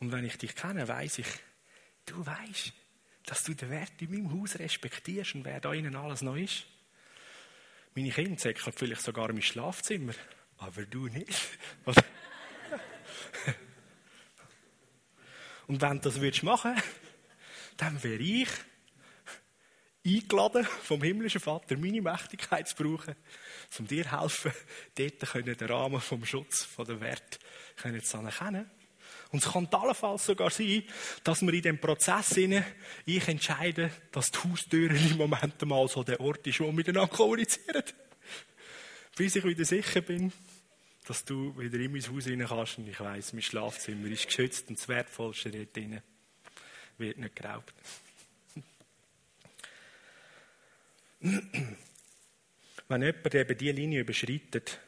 Und wenn ich dich kenne, weiß ich, du weißt, dass du den Wert in meinem Haus respektierst und wer da innen alles noch ist. Meine Kinder säckeln vielleicht sogar in mein Schlafzimmer aber du nicht. Und wenn du das würdest machen, dann wäre ich eingeladen vom himmlischen Vater, meine Mächtigkeit zu brauchen, um dir zu helfen, dort den Rahmen vom Schutz von der Wert zu erkennen. Und es kann allenfalls sogar sein, dass wir in dem Prozess ich entscheide, dass die Haustüren im Moment mal so der Ort ist, wo wir miteinander kommunizieren. Bis ich wieder sicher bin, dass du wieder in mein Haus rein kannst und ich weiss, mein Schlafzimmer ist geschützt und das Wertvollste dort drin wird nicht geraubt. Wenn jemand eben diese Linie überschreitet,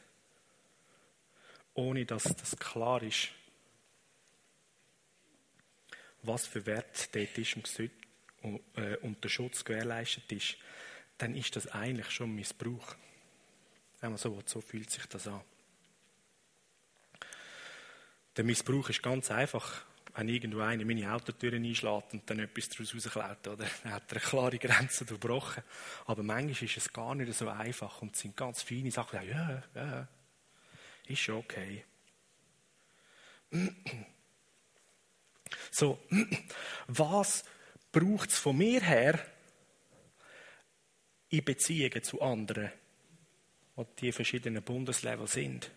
ohne dass das klar ist, was für Wert dort ist und äh, der Schutz gewährleistet ist, dann ist das eigentlich schon Missbrauch. so, so fühlt sich das an. Der Missbrauch ist ganz einfach. Wenn irgendwo einer meine Autotüren einschlägt und dann etwas daraus rausklaut, oder? dann hat er eine klare Grenze durchbrochen. Aber manchmal ist es gar nicht so einfach und es sind ganz feine Sachen. Ja, ja, ist schon okay. So, was braucht es von mir her in Beziehungen zu anderen, wo die verschiedenen Bundeslevel sind.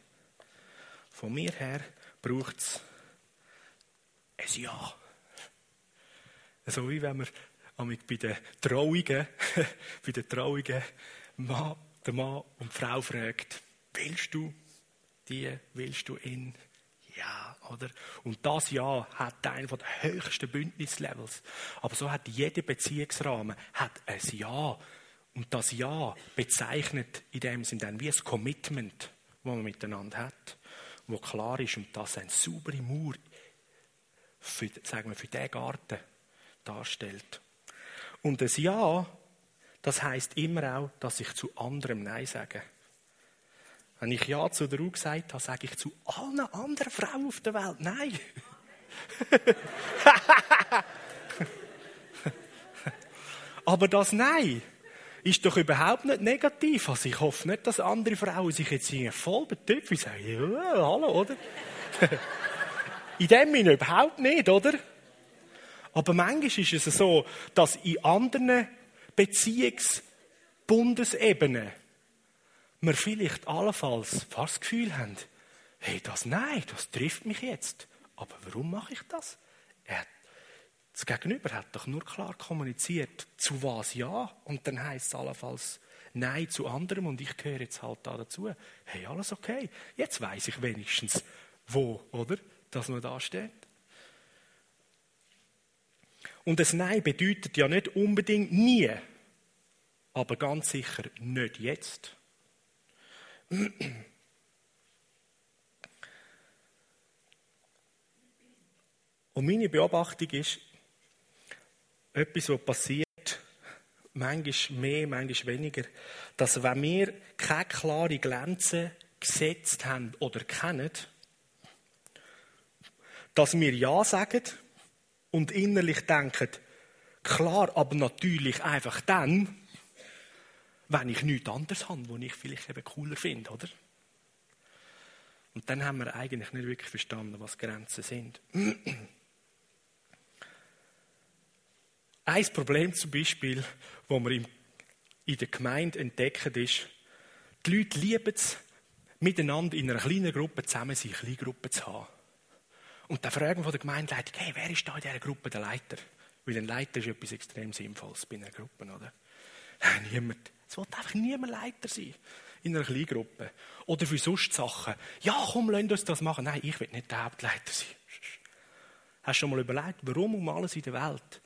Von mir her braucht es ein Ja. So wie wenn man bei den Trauungen, bei den Trauungen Mann, der Mann und die Frau fragt, willst du die, willst du ihn? Ja, oder? Und das Ja hat einen der höchsten Bündnislevels. Aber so hat jeder Beziehungsrahmen hat ein Ja. Und das Ja bezeichnet in dem Sinne dann wie ein Commitment, das man miteinander hat, wo klar ist und das eine saubere Mauer für, sagen wir, für diesen Garten darstellt. Und das Ja, das heißt immer auch, dass ich zu anderem Nein sage. Wenn ich Ja zu der Ruhe gesagt habe, sage ich zu allen anderen Frauen auf der Welt Nein. Aber das Nein ist doch überhaupt nicht negativ. Also ich hoffe nicht, dass andere Frauen sich jetzt voll betöpfen und sagen, ja, hallo, oder? in dem Sinne überhaupt nicht, oder? Aber manchmal ist es so, dass in anderen Beziehungsbundesebenen wir vielleicht allenfalls fast das Gefühl haben, hey, das nein, das trifft mich jetzt. Aber warum mache ich das? Er, das Gegenüber hat doch nur klar kommuniziert, zu was ja, und dann heißt es allenfalls Nein zu anderem und ich gehöre jetzt halt da dazu. Hey, alles okay. Jetzt weiß ich wenigstens, wo, oder? Dass man da steht. Und das Nein bedeutet ja nicht unbedingt nie, aber ganz sicher nicht jetzt. Und meine Beobachtung ist, etwas, was passiert, manchmal mehr, manchmal weniger, dass wenn wir keine klare Grenzen gesetzt haben oder kennen, dass wir Ja sagen und innerlich denken, klar, aber natürlich einfach dann, wenn ich nichts anderes habe, was ich vielleicht eben cooler finde, oder? Und dann haben wir eigentlich nicht wirklich verstanden, was Grenzen sind. Ein Problem zum Beispiel, das wir in der Gemeinde entdecken, ist, die Leute lieben es, miteinander in einer kleinen Gruppe zusammen sind, kleine Gruppen zu haben. Und dann fragen von der Gemeindeleitung, hey, wer ist da in dieser Gruppe der Leiter? Weil ein Leiter ist etwas extrem Sinnvolles bei einer Gruppe, oder? Niemand. Es will einfach niemand Leiter sein in einer Kleingruppe. Oder für sonst Sachen. Ja, komm, lass uns das machen. Nein, ich will nicht der Hauptleiter sein. Hast du schon mal überlegt, warum um alles in der Welt,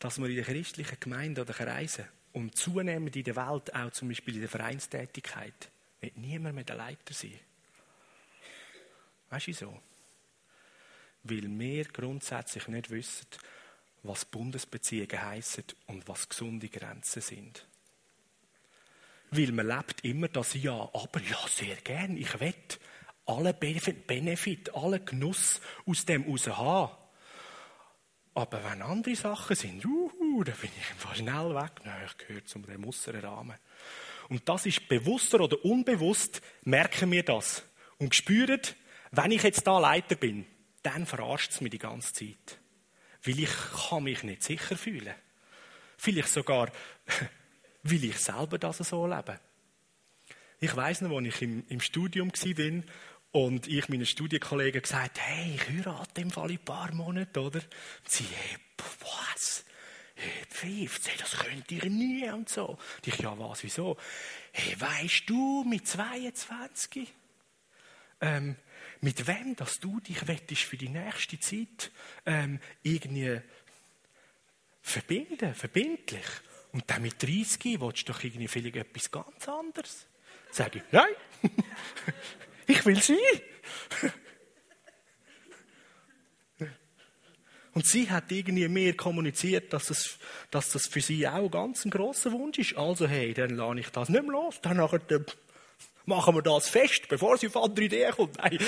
dass wir in der christlichen Gemeinde oder Kreisen und zunehmend in der Welt, auch zum Beispiel in der Vereinstätigkeit, wird niemand mehr der Leiter sein? Weißt du so? Weil wir grundsätzlich nicht wissen, was Bundesbeziehungen heissen und was gesunde Grenzen sind. Weil man lebt immer das Ja, aber ja, sehr gern. Ich will alle Benefit, alle Genuss aus dem raus haben. Aber wenn andere Sachen sind, uhu, dann bin ich einfach schnell weg. Nein, ich gehöre zu dem äußeren Rahmen. Und das ist bewusster oder unbewusst, merken wir das. Und spüren, wenn ich jetzt da Leiter bin, dann verarscht es mich die ganze Zeit. Weil ich kann mich nicht sicher fühlen. Vielleicht sogar will ich selber das so leben. Ich weiß noch, als ich im, im Studium war und ich meinen Studienkollegen gesagt hey, ich heirate im Fall in ein paar Monaten, oder? Und sie, hey, was? Hey, Pfiff, das könnt ihr nie und so. Und ich, ja, was, wieso? Hey, weißt du, mit 22, ähm, mit wem, dass du dich wettest für die nächste Zeit ähm, irgendwie verbinden, verbindlich? Und dann mit 30 willst du doch irgendwie vielleicht etwas ganz anderes. Sage ich, nein, ich will sie. Und sie hat irgendwie mehr kommuniziert, dass, es, dass das für sie auch ganz ein grosser Wunsch ist. Also, hey, dann lade ich das nicht mehr los. Dann nachher, äh, machen wir das fest, bevor sie auf andere Ideen kommt. Nein.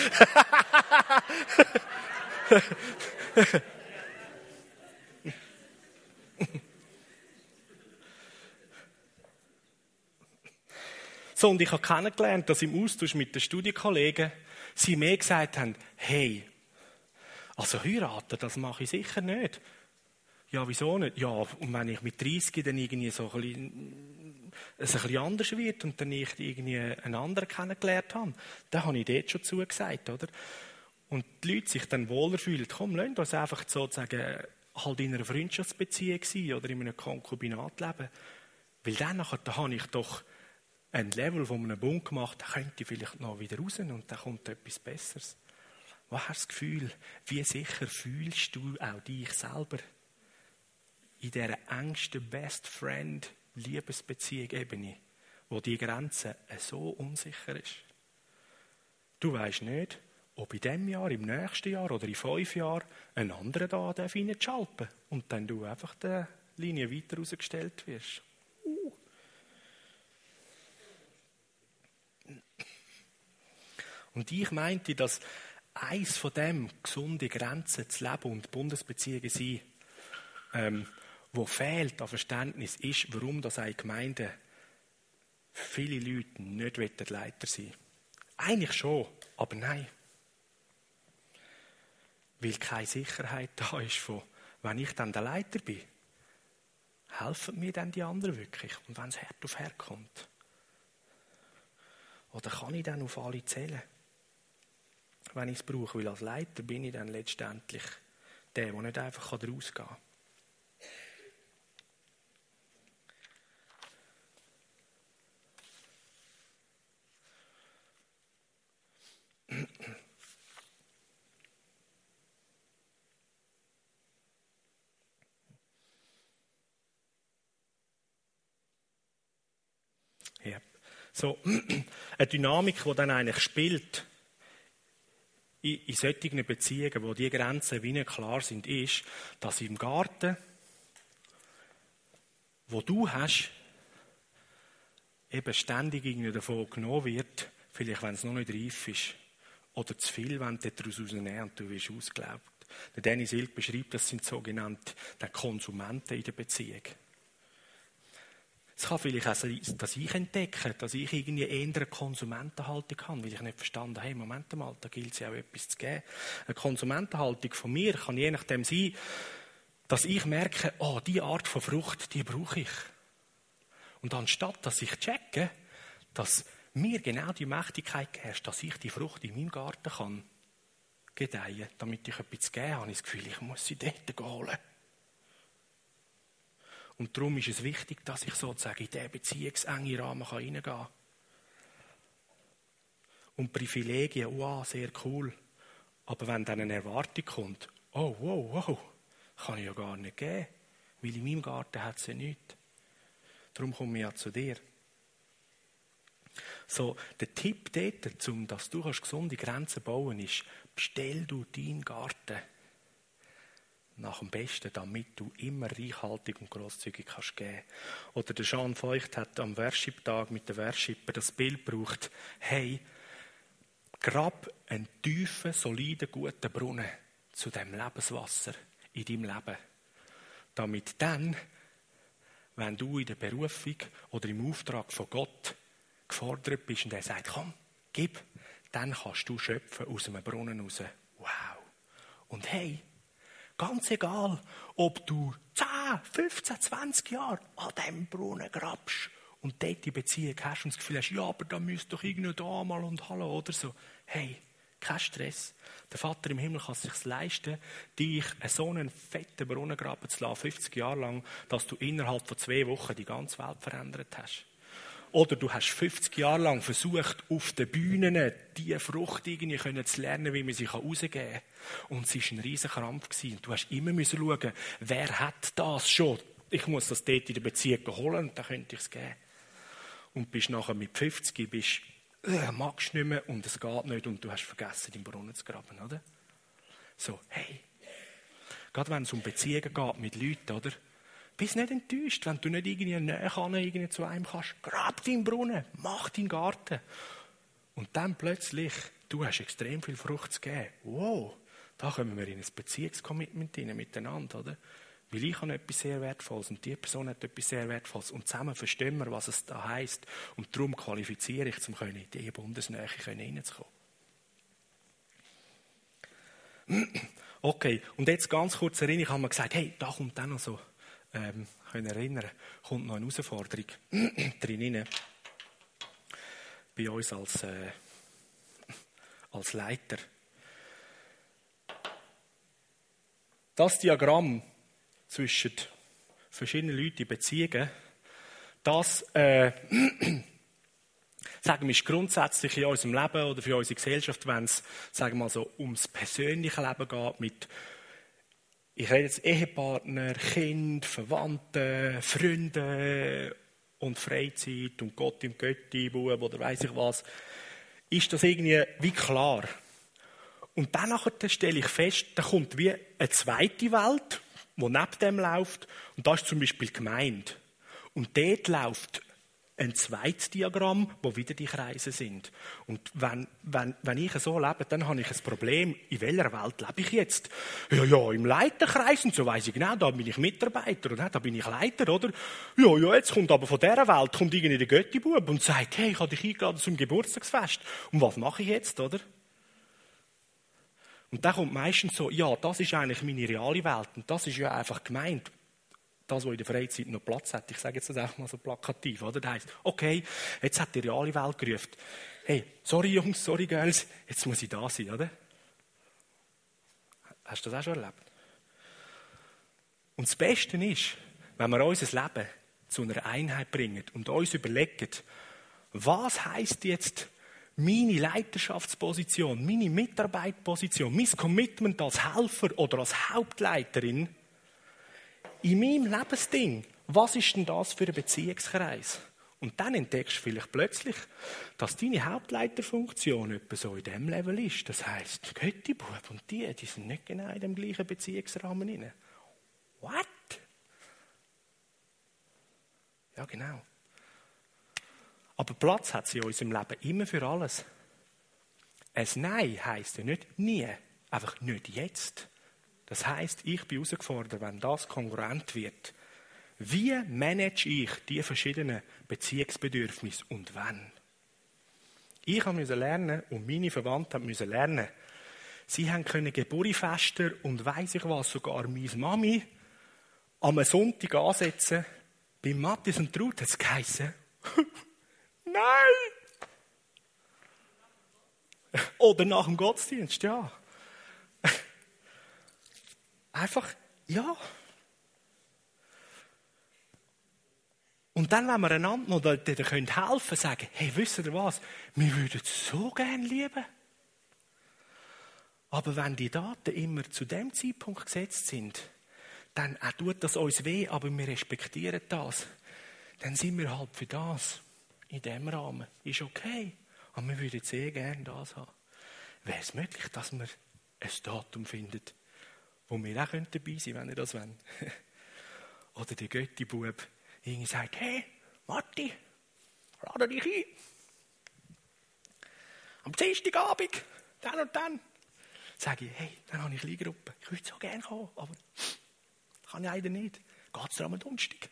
So, und ich habe kennengelernt, dass im Austausch mit den Studienkollegen sie mir gesagt haben, hey, also heiraten, das mache ich sicher nicht. Ja, wieso nicht? Ja, und wenn ich mit 30 dann irgendwie so ein bisschen, es ein bisschen anders wird und dann ich irgendwie einen anderen kennengelernt habe, dann habe ich dort schon zugesagt, oder? Und die Leute sich dann wohler fühlen, komm, lass uns einfach sozusagen halt in einer Freundschaftsbeziehung sein oder in einem Konkubinat leben. Weil dann nachher, da habe ich doch ein Level von einem Bund gemacht, da könnte ich vielleicht noch wieder raus und dann kommt etwas Besseres. Was hast du das Gefühl, wie sicher fühlst du auch dich selber in dieser engsten Best Friend Liebesbeziehung Ebene, wo die Grenze so unsicher ist? Du weißt nicht, ob in diesem Jahr, im nächsten Jahr oder in fünf Jahren ein anderer da reinschalten und dann du einfach die Linie weiter rausgestellt wirst. Uh. Und ich meinte, dass eins von dem gesunde Grenzen zu leben und Bundesbeziehungen sein, ähm, wo fehlt an Verständnis, ist, warum das eine Gemeinde viele Leute nicht Leiter sein wollen. Eigentlich schon, aber nein. Weil keine Sicherheit da ist von, wenn ich dann der Leiter bin, helfen mir dann die anderen wirklich? Und wenn es hart auf hart kommt? Oder kann ich dann auf alle zählen? Wenn ich es brauche, weil als Leiter bin ich dann letztendlich der, der nicht einfach rausgehen kann. So, eine Dynamik, die dann eigentlich spielt in, in solchen Beziehungen, wo die Grenzen wie nicht klar sind, ist, dass im Garten, wo du hast, eben ständig davon genommen wird, vielleicht wenn es noch nicht reif ist, oder zu viel, wenn du daraus rausnehmen und du wirst ausgelaugt. Der Dennis Ilk beschreibt, das sind sogenannte Konsumenten in der Beziehung. Es kann vielleicht auch sein, dass ich entdecke, dass ich irgendwie eher eine Konsumentenhaltung habe, weil ich nicht verstanden habe, hey, Moment mal, da gilt es ja auch etwas zu geben. Eine Konsumentenhaltung von mir kann je nachdem sein, dass ich merke, oh, die Art von Frucht, die brauche ich. Und anstatt, dass ich checke, dass mir genau die Mächtigkeit herrscht, dass ich die Frucht in meinem Garten kann gedeihen, damit ich etwas geben habe, ich das Gefühl, ich muss sie dort holen. Und darum ist es wichtig, dass ich sozusagen in diesen beziehungsengen Rahmen reingehen kann. Und Privilegien, wow, sehr cool. Aber wenn dann eine Erwartung kommt, oh, wow, wow, kann ich ja gar nicht geben, weil in meinem Garten hat ja nichts. Darum komme ich ja zu dir. So, der Tipp dort, um dass du gesunde Grenzen bauen kannst, ist, bestell du deinen Garten nach dem Besten, damit du immer reichhaltig und großzügig kannst geben. Oder der Jean Feucht hat am Worship-Tag mit den Worshipper das Bild gebraucht, hey, grab einen tiefen, soliden, guten Brunnen zu dem Lebenswasser in deinem Leben. Damit dann, wenn du in der Berufung oder im Auftrag von Gott gefordert bist und er sagt, komm, gib, dann kannst du schöpfen aus einem Brunnen raus. Wow. Und hey, Ganz egal, ob du 10, 15, 20 Jahre an diesem Brunnen grabst und dort die Beziehung hast und das Gefühl hast, ja, aber da müsste doch irgendwie da mal und hallo oder so. Hey, kein Stress. Der Vater im Himmel kann es sich leisten, dich so einen fetten Brunnen graben zu lassen, 50 Jahre lang, dass du innerhalb von zwei Wochen die ganze Welt verändert hast. Oder du hast 50 Jahre lang versucht, auf den Bühnen diese Frucht irgendwie zu lernen, wie man sie rausgeben kann. Und es war ein riesiger Krampf. Und du hast immer schauen, wer hat das schon? Ich muss das dort in der Beziehung holen und dann könnte ich es geben. Und bist nachher mit 50, bist, äh, magst nicht mehr und es geht nicht und du hast vergessen, den Brunnen zu graben, oder? So, hey. Gerade wenn es um Beziehungen geht mit Leuten, oder? Bist nicht enttäuscht, wenn du nicht irgendwie näher irgendwie zu einem kannst. Grab deinen Brunnen, mach deinen Garten. Und dann plötzlich, du hast extrem viel Frucht zu geben. Wow, da kommen wir in ein Beziehungscommitment rein, miteinander, oder? Weil ich habe etwas sehr Wertvolles und die Person hat etwas sehr Wertvolles und zusammen verstehen wir, was es da heisst. Und darum qualifiziere ich, um in diese Bundesnähe reinzukommen. Okay, und jetzt ganz kurz erinnern, ich habe mir gesagt, hey, da kommt dann noch so, ähm, können erinnern, kommt noch eine Herausforderung drin rein. Bei uns als, äh, als Leiter. Das Diagramm zwischen verschiedenen Leuten in Beziehungen, das, äh, sagen wir, ist grundsätzlich in unserem Leben oder für unsere Gesellschaft, wenn es, sagen wir mal so, ums persönliche Leben geht, mit, ich rede jetzt Ehepartner, Kind, Verwandte, Freunde und Freizeit und Gott im Götti, Bub oder weiß ich was, ist das irgendwie wie klar. Und dann stelle ich fest, da kommt wie eine zweite Welt, die neben dem läuft. Und das ist zum Beispiel die Gemeinde. Und dort läuft ein zweites Diagramm, wo wieder die Kreise sind. Und wenn, wenn, wenn ich so lebe, dann habe ich ein Problem. In welcher Welt lebe ich jetzt? Ja, ja, im Leiterkreis und so weiß ich genau, da bin ich Mitarbeiter und da bin ich Leiter, oder? Ja, ja, jetzt kommt aber von dieser Welt kommt irgendwie der Göttibub und sagt, hey, ich habe dich eingeladen zum Geburtstagsfest. Und was mache ich jetzt, oder? Und dann kommt meistens so, ja, das ist eigentlich meine reale Welt und das ist ja einfach gemeint das, was in der Freizeit noch Platz hat. Ich sage jetzt das einfach mal so plakativ, oder? Das heisst, okay, jetzt hat die reale Welt gerufen. Hey, sorry Jungs, sorry Girls, jetzt muss ich da sein, oder? Hast du das auch schon erlebt? Und das Beste ist, wenn wir unser Leben zu einer Einheit bringen und uns überlegen, was heißt jetzt meine Leiterschaftsposition, meine Mitarbeitsposition, mein Commitment als Helfer oder als Hauptleiterin in meinem Lebensding, was ist denn das für ein Beziehungskreis? Und dann entdeckst du vielleicht plötzlich, dass deine Hauptleiterfunktion etwa so in dem Level ist. Das heisst, Göttibub und die, die sind nicht genau in dem gleichen Beziehungsrahmen drin. What? Ja, genau. Aber Platz hat sie in unserem Leben immer für alles. Ein Nein heisst ja nicht nie, einfach nicht jetzt. Das heißt, ich bin herausgefordert, wenn das kongruent wird. Wie manage ich die verschiedenen Beziehungsbedürfnisse und wann? Ich musste lernen und meine Verwandten mussten lernen. Sie haben können Geburtfester und weiss ich was, sogar meine Mami am Sonntag ansetzen. Bei Matthias und Ruth hat es geheißen, Nein! Oder nach dem Gottesdienst, ja. Einfach, ja. Und dann, wenn wir einander noch helfen können, sagen, hey, wisst ihr was? Wir würden so gerne lieben. Aber wenn die Daten immer zu dem Zeitpunkt gesetzt sind, dann äh, tut das uns weh, aber wir respektieren das. Dann sind wir halt für das. In dem Rahmen. Ist okay. Aber wir würden sehr gerne das haben. Wäre es möglich, dass wir ein Datum finden, wo wir auch dabei sein können, wenn ihr das wollt. Oder der Götti-Bub irgendwie sagt, hey, Matti, lade dich ein. Am Dienstagabend, dann und dann. Sage ich, hey, dann habe ich eine Gruppe. Ich würde so gerne kommen, aber kann ich leider nicht. Geht es am Donnerstag?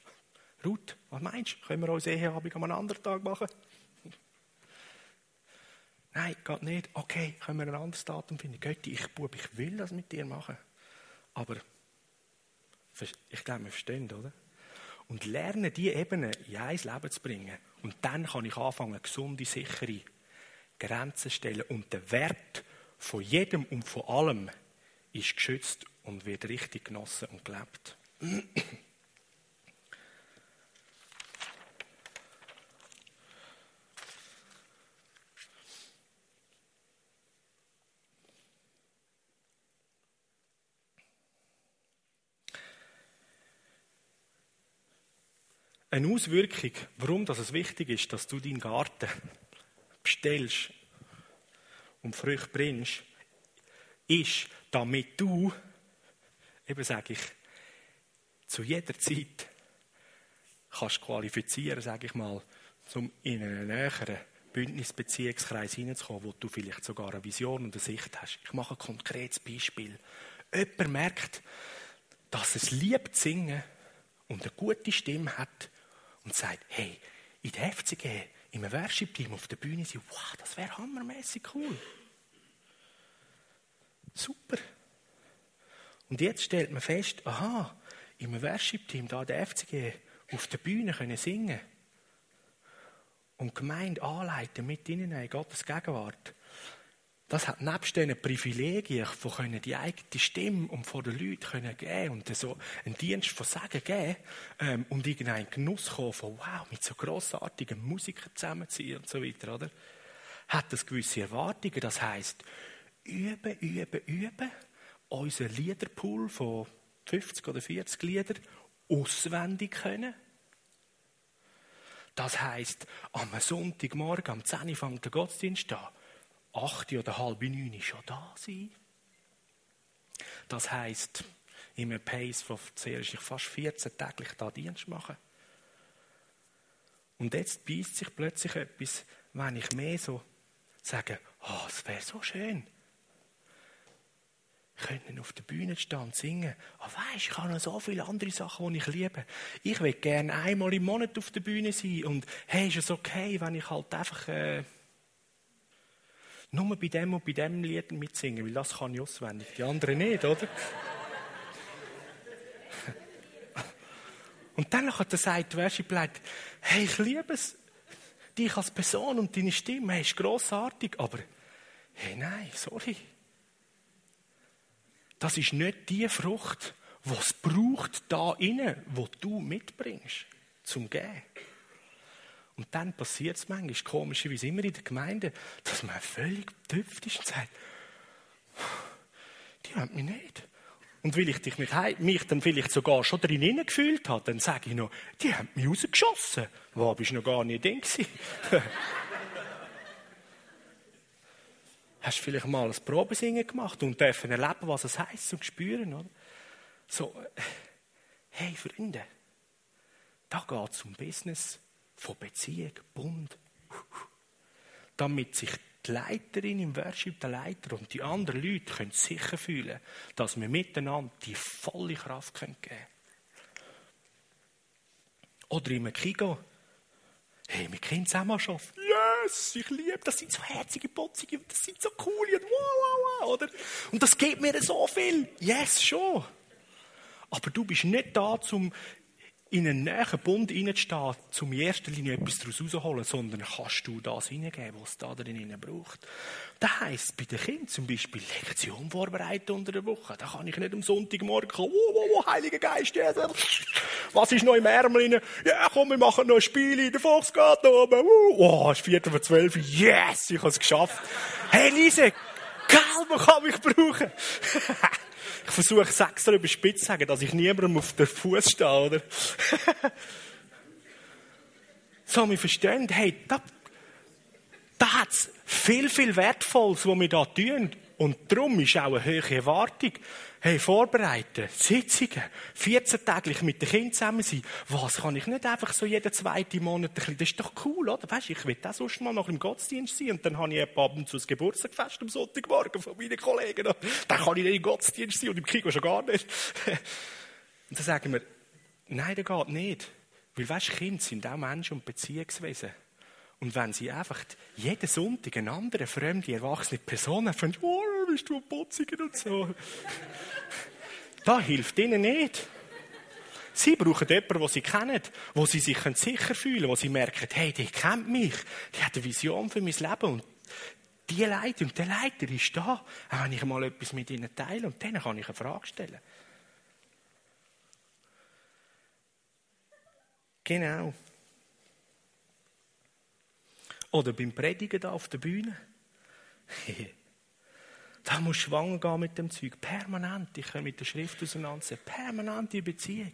Ruth, was meinst du? Können wir uns Eheabend an einem anderen Tag machen? Nein, geht nicht. Okay, können wir ein anderes Datum finden? Götti, ich, Bub, ich will das mit dir machen. Aber ich glaube, wir verstehen, oder? Und lernen, diese Ebene in ein Leben zu bringen. Und dann kann ich anfangen, gesunde, sichere Grenzen zu stellen. Und der Wert von jedem und von allem ist geschützt und wird richtig genossen und gelebt. Eine Auswirkung, warum das es wichtig ist, dass du deinen Garten bestellst und Früchte bringst, ist, damit du, eben sage ich, zu jeder Zeit kannst qualifizieren, sage ich mal, um in einen näheren Bündnisbeziehungskreis hineinzukommen, wo du vielleicht sogar eine Vision und eine Sicht hast. Ich mache ein konkretes Beispiel. Jemand merkt, dass es liebt singen und eine gute Stimme hat, und sagt, hey, in der FCG, im Worship-Team auf der Bühne sein, wow, das wäre hammermäßig cool. Super. Und jetzt stellt man fest, aha, im Worship-Team da der FCG auf der Bühne können singen und die Gemeinde anleiten, mit ihnen in Gottes Gegenwart. Das hat nebst diesen Privilegien, von können die eigene Stimme und vor den Leuten können geben und so einen Dienst von Sagen geben ähm, und irgendeinen Genuss kommen von wow, mit so grossartigen Musikern zusammenziehen und so weiter, oder? Hat das gewisse Erwartungen. Das heißt üben, üben, üben, unseren Liederpool von 50 oder 40 Liedern auswendig können. Das heißt am Sonntagmorgen, am 10 Uhr fängt der Gottesdienst an 8 oder halb neun schon da sein. Das heisst, in einem Pace von ich fast 14 täglich da Dienst machen. Und jetzt beißt sich plötzlich etwas, wenn ich mehr so sage, oh, es wäre so schön. Können auf der Bühne stehen und singen. Oh, weisst, ich habe noch so viele andere Sachen, die ich liebe. Ich will gerne einmal im Monat auf der Bühne sein. Und hey, ist es okay, wenn ich halt einfach äh, nur bei dem und bei dem Lied mitsingen, weil das kann ich auswendig, die anderen nicht, oder? und dann hat er sagt, der Worship-Leiter, hey, ich liebe es, dich als Person und deine Stimme, hey, ist grossartig, aber hey, nein, sorry. Das ist nicht die Frucht, die es braucht da innen, wo du mitbringst, zum Gehen. Und dann passiert es manchmal, komischerweise immer in der Gemeinde, dass man völlig getüpft ist und sagt, die haben mich nicht. Und weil ich dich mich, mich dann vielleicht sogar schon drin gefühlt habe, dann sage ich noch, die haben mich rausgeschossen. Wo bist du noch gar nicht drin Hast du vielleicht mal ein Probesingen gemacht und dürfen erleben, was es heisst und spüren, oder? So, hey Freunde, da geht es um Business von Beziehung, Bund. Damit sich die Leiterin im Worship, der Leiter und die anderen Leute können sicher fühlen, dass wir miteinander die volle Kraft geben können. Oder im Kigo. Hey, wir können zusammen arbeiten. Yes, ich liebe, das sind so herzige, putzige, das sind so coole und wow, wow, wow, oder? Und das gibt mir so viel. Yes, schon. Aber du bist nicht da, um in einen näheren Bund hineinzustehen, um in erster Linie etwas daraus rauszuholen, sondern kannst du das hineingeben, was es da drin braucht. Das heisst, bei den Kindern zum Beispiel Lektion vorbereiten unter der Woche. Da kann ich nicht am Sonntagmorgen kommen, oh, oh, oh, Heiliger Geist, Jesus. was ist noch im Ärmel Ja, komm, wir machen noch ein Spiel der Volksgarten oben. Oh, es ist Viertel vor zwölf. Yes, ich habe es geschafft. Hey, Lise, Kalber kann mich brauchen. Ich versuche es extra überspitzt zu sagen, dass ich niemandem auf den Fuß stehe, oder? so, wir verstehen, hey, da, da hat es viel, viel Wertvolles, was wir da tun. Und darum ist auch eine hohe Erwartung. Hey, vorbereiten, Sitzungen, 14 täglich mit den Kindern zusammen sein. Was kann ich nicht einfach so jeden zweiten Monat ein bisschen, das ist doch cool, oder? Weißt, ich will auch sonst mal noch im Gottesdienst sein und dann habe ich ab und zu das Geburtstagfest am Sonntagmorgen von meinen Kollegen. Dann kann ich nicht im Gottesdienst sein und im Kiko schon gar nicht. Und dann sagen wir, nein, das geht nicht. Weil weißt, Kinder sind auch Menschen und Beziehungswesen. Und wenn sie einfach jeden Sonntag eine andere fremde, erwachsene Person finden, oh, bist du ein Putziger und so. das hilft ihnen nicht. Sie brauchen jemanden, den sie kennen, wo sie sich sicher fühlen, wo sie merken, hey, die kennt mich, die hat eine Vision für mein Leben und die Leiter und der Leiter ist da, auch wenn ich mal etwas mit ihnen teile und dann kann ich eine Frage stellen. Genau. Oder beim Predigen da auf der Bühne. da muss schwanger gehen mit dem Zeug. Permanent. Ich kann mit der Schrift auseinandersetzen. Permanente Beziehung.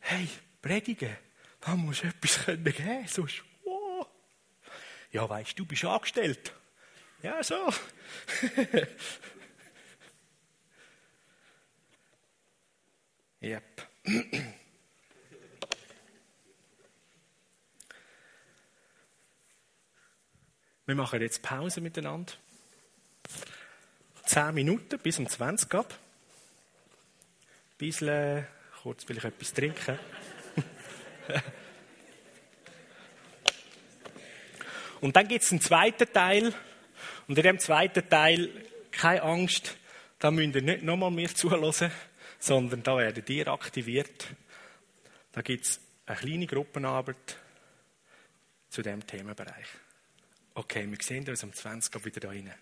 Hey, predigen. Da muss etwas können. Sonst, wow. Ja, weißt du, bist angestellt. Ja, so. yep. Wir machen jetzt Pause miteinander. Zehn Minuten bis um 20 ab. Ein bisschen, kurz will ich etwas trinken. Und dann gibt es einen zweiten Teil. Und in dem zweiten Teil, keine Angst, da müsst ihr nicht nochmal mir zuhören, sondern da werden ihr aktiviert. Da gibt es eine kleine Gruppenarbeit zu diesem Themenbereich. Okay, wir sehen uns um 20 Uhr wieder rein.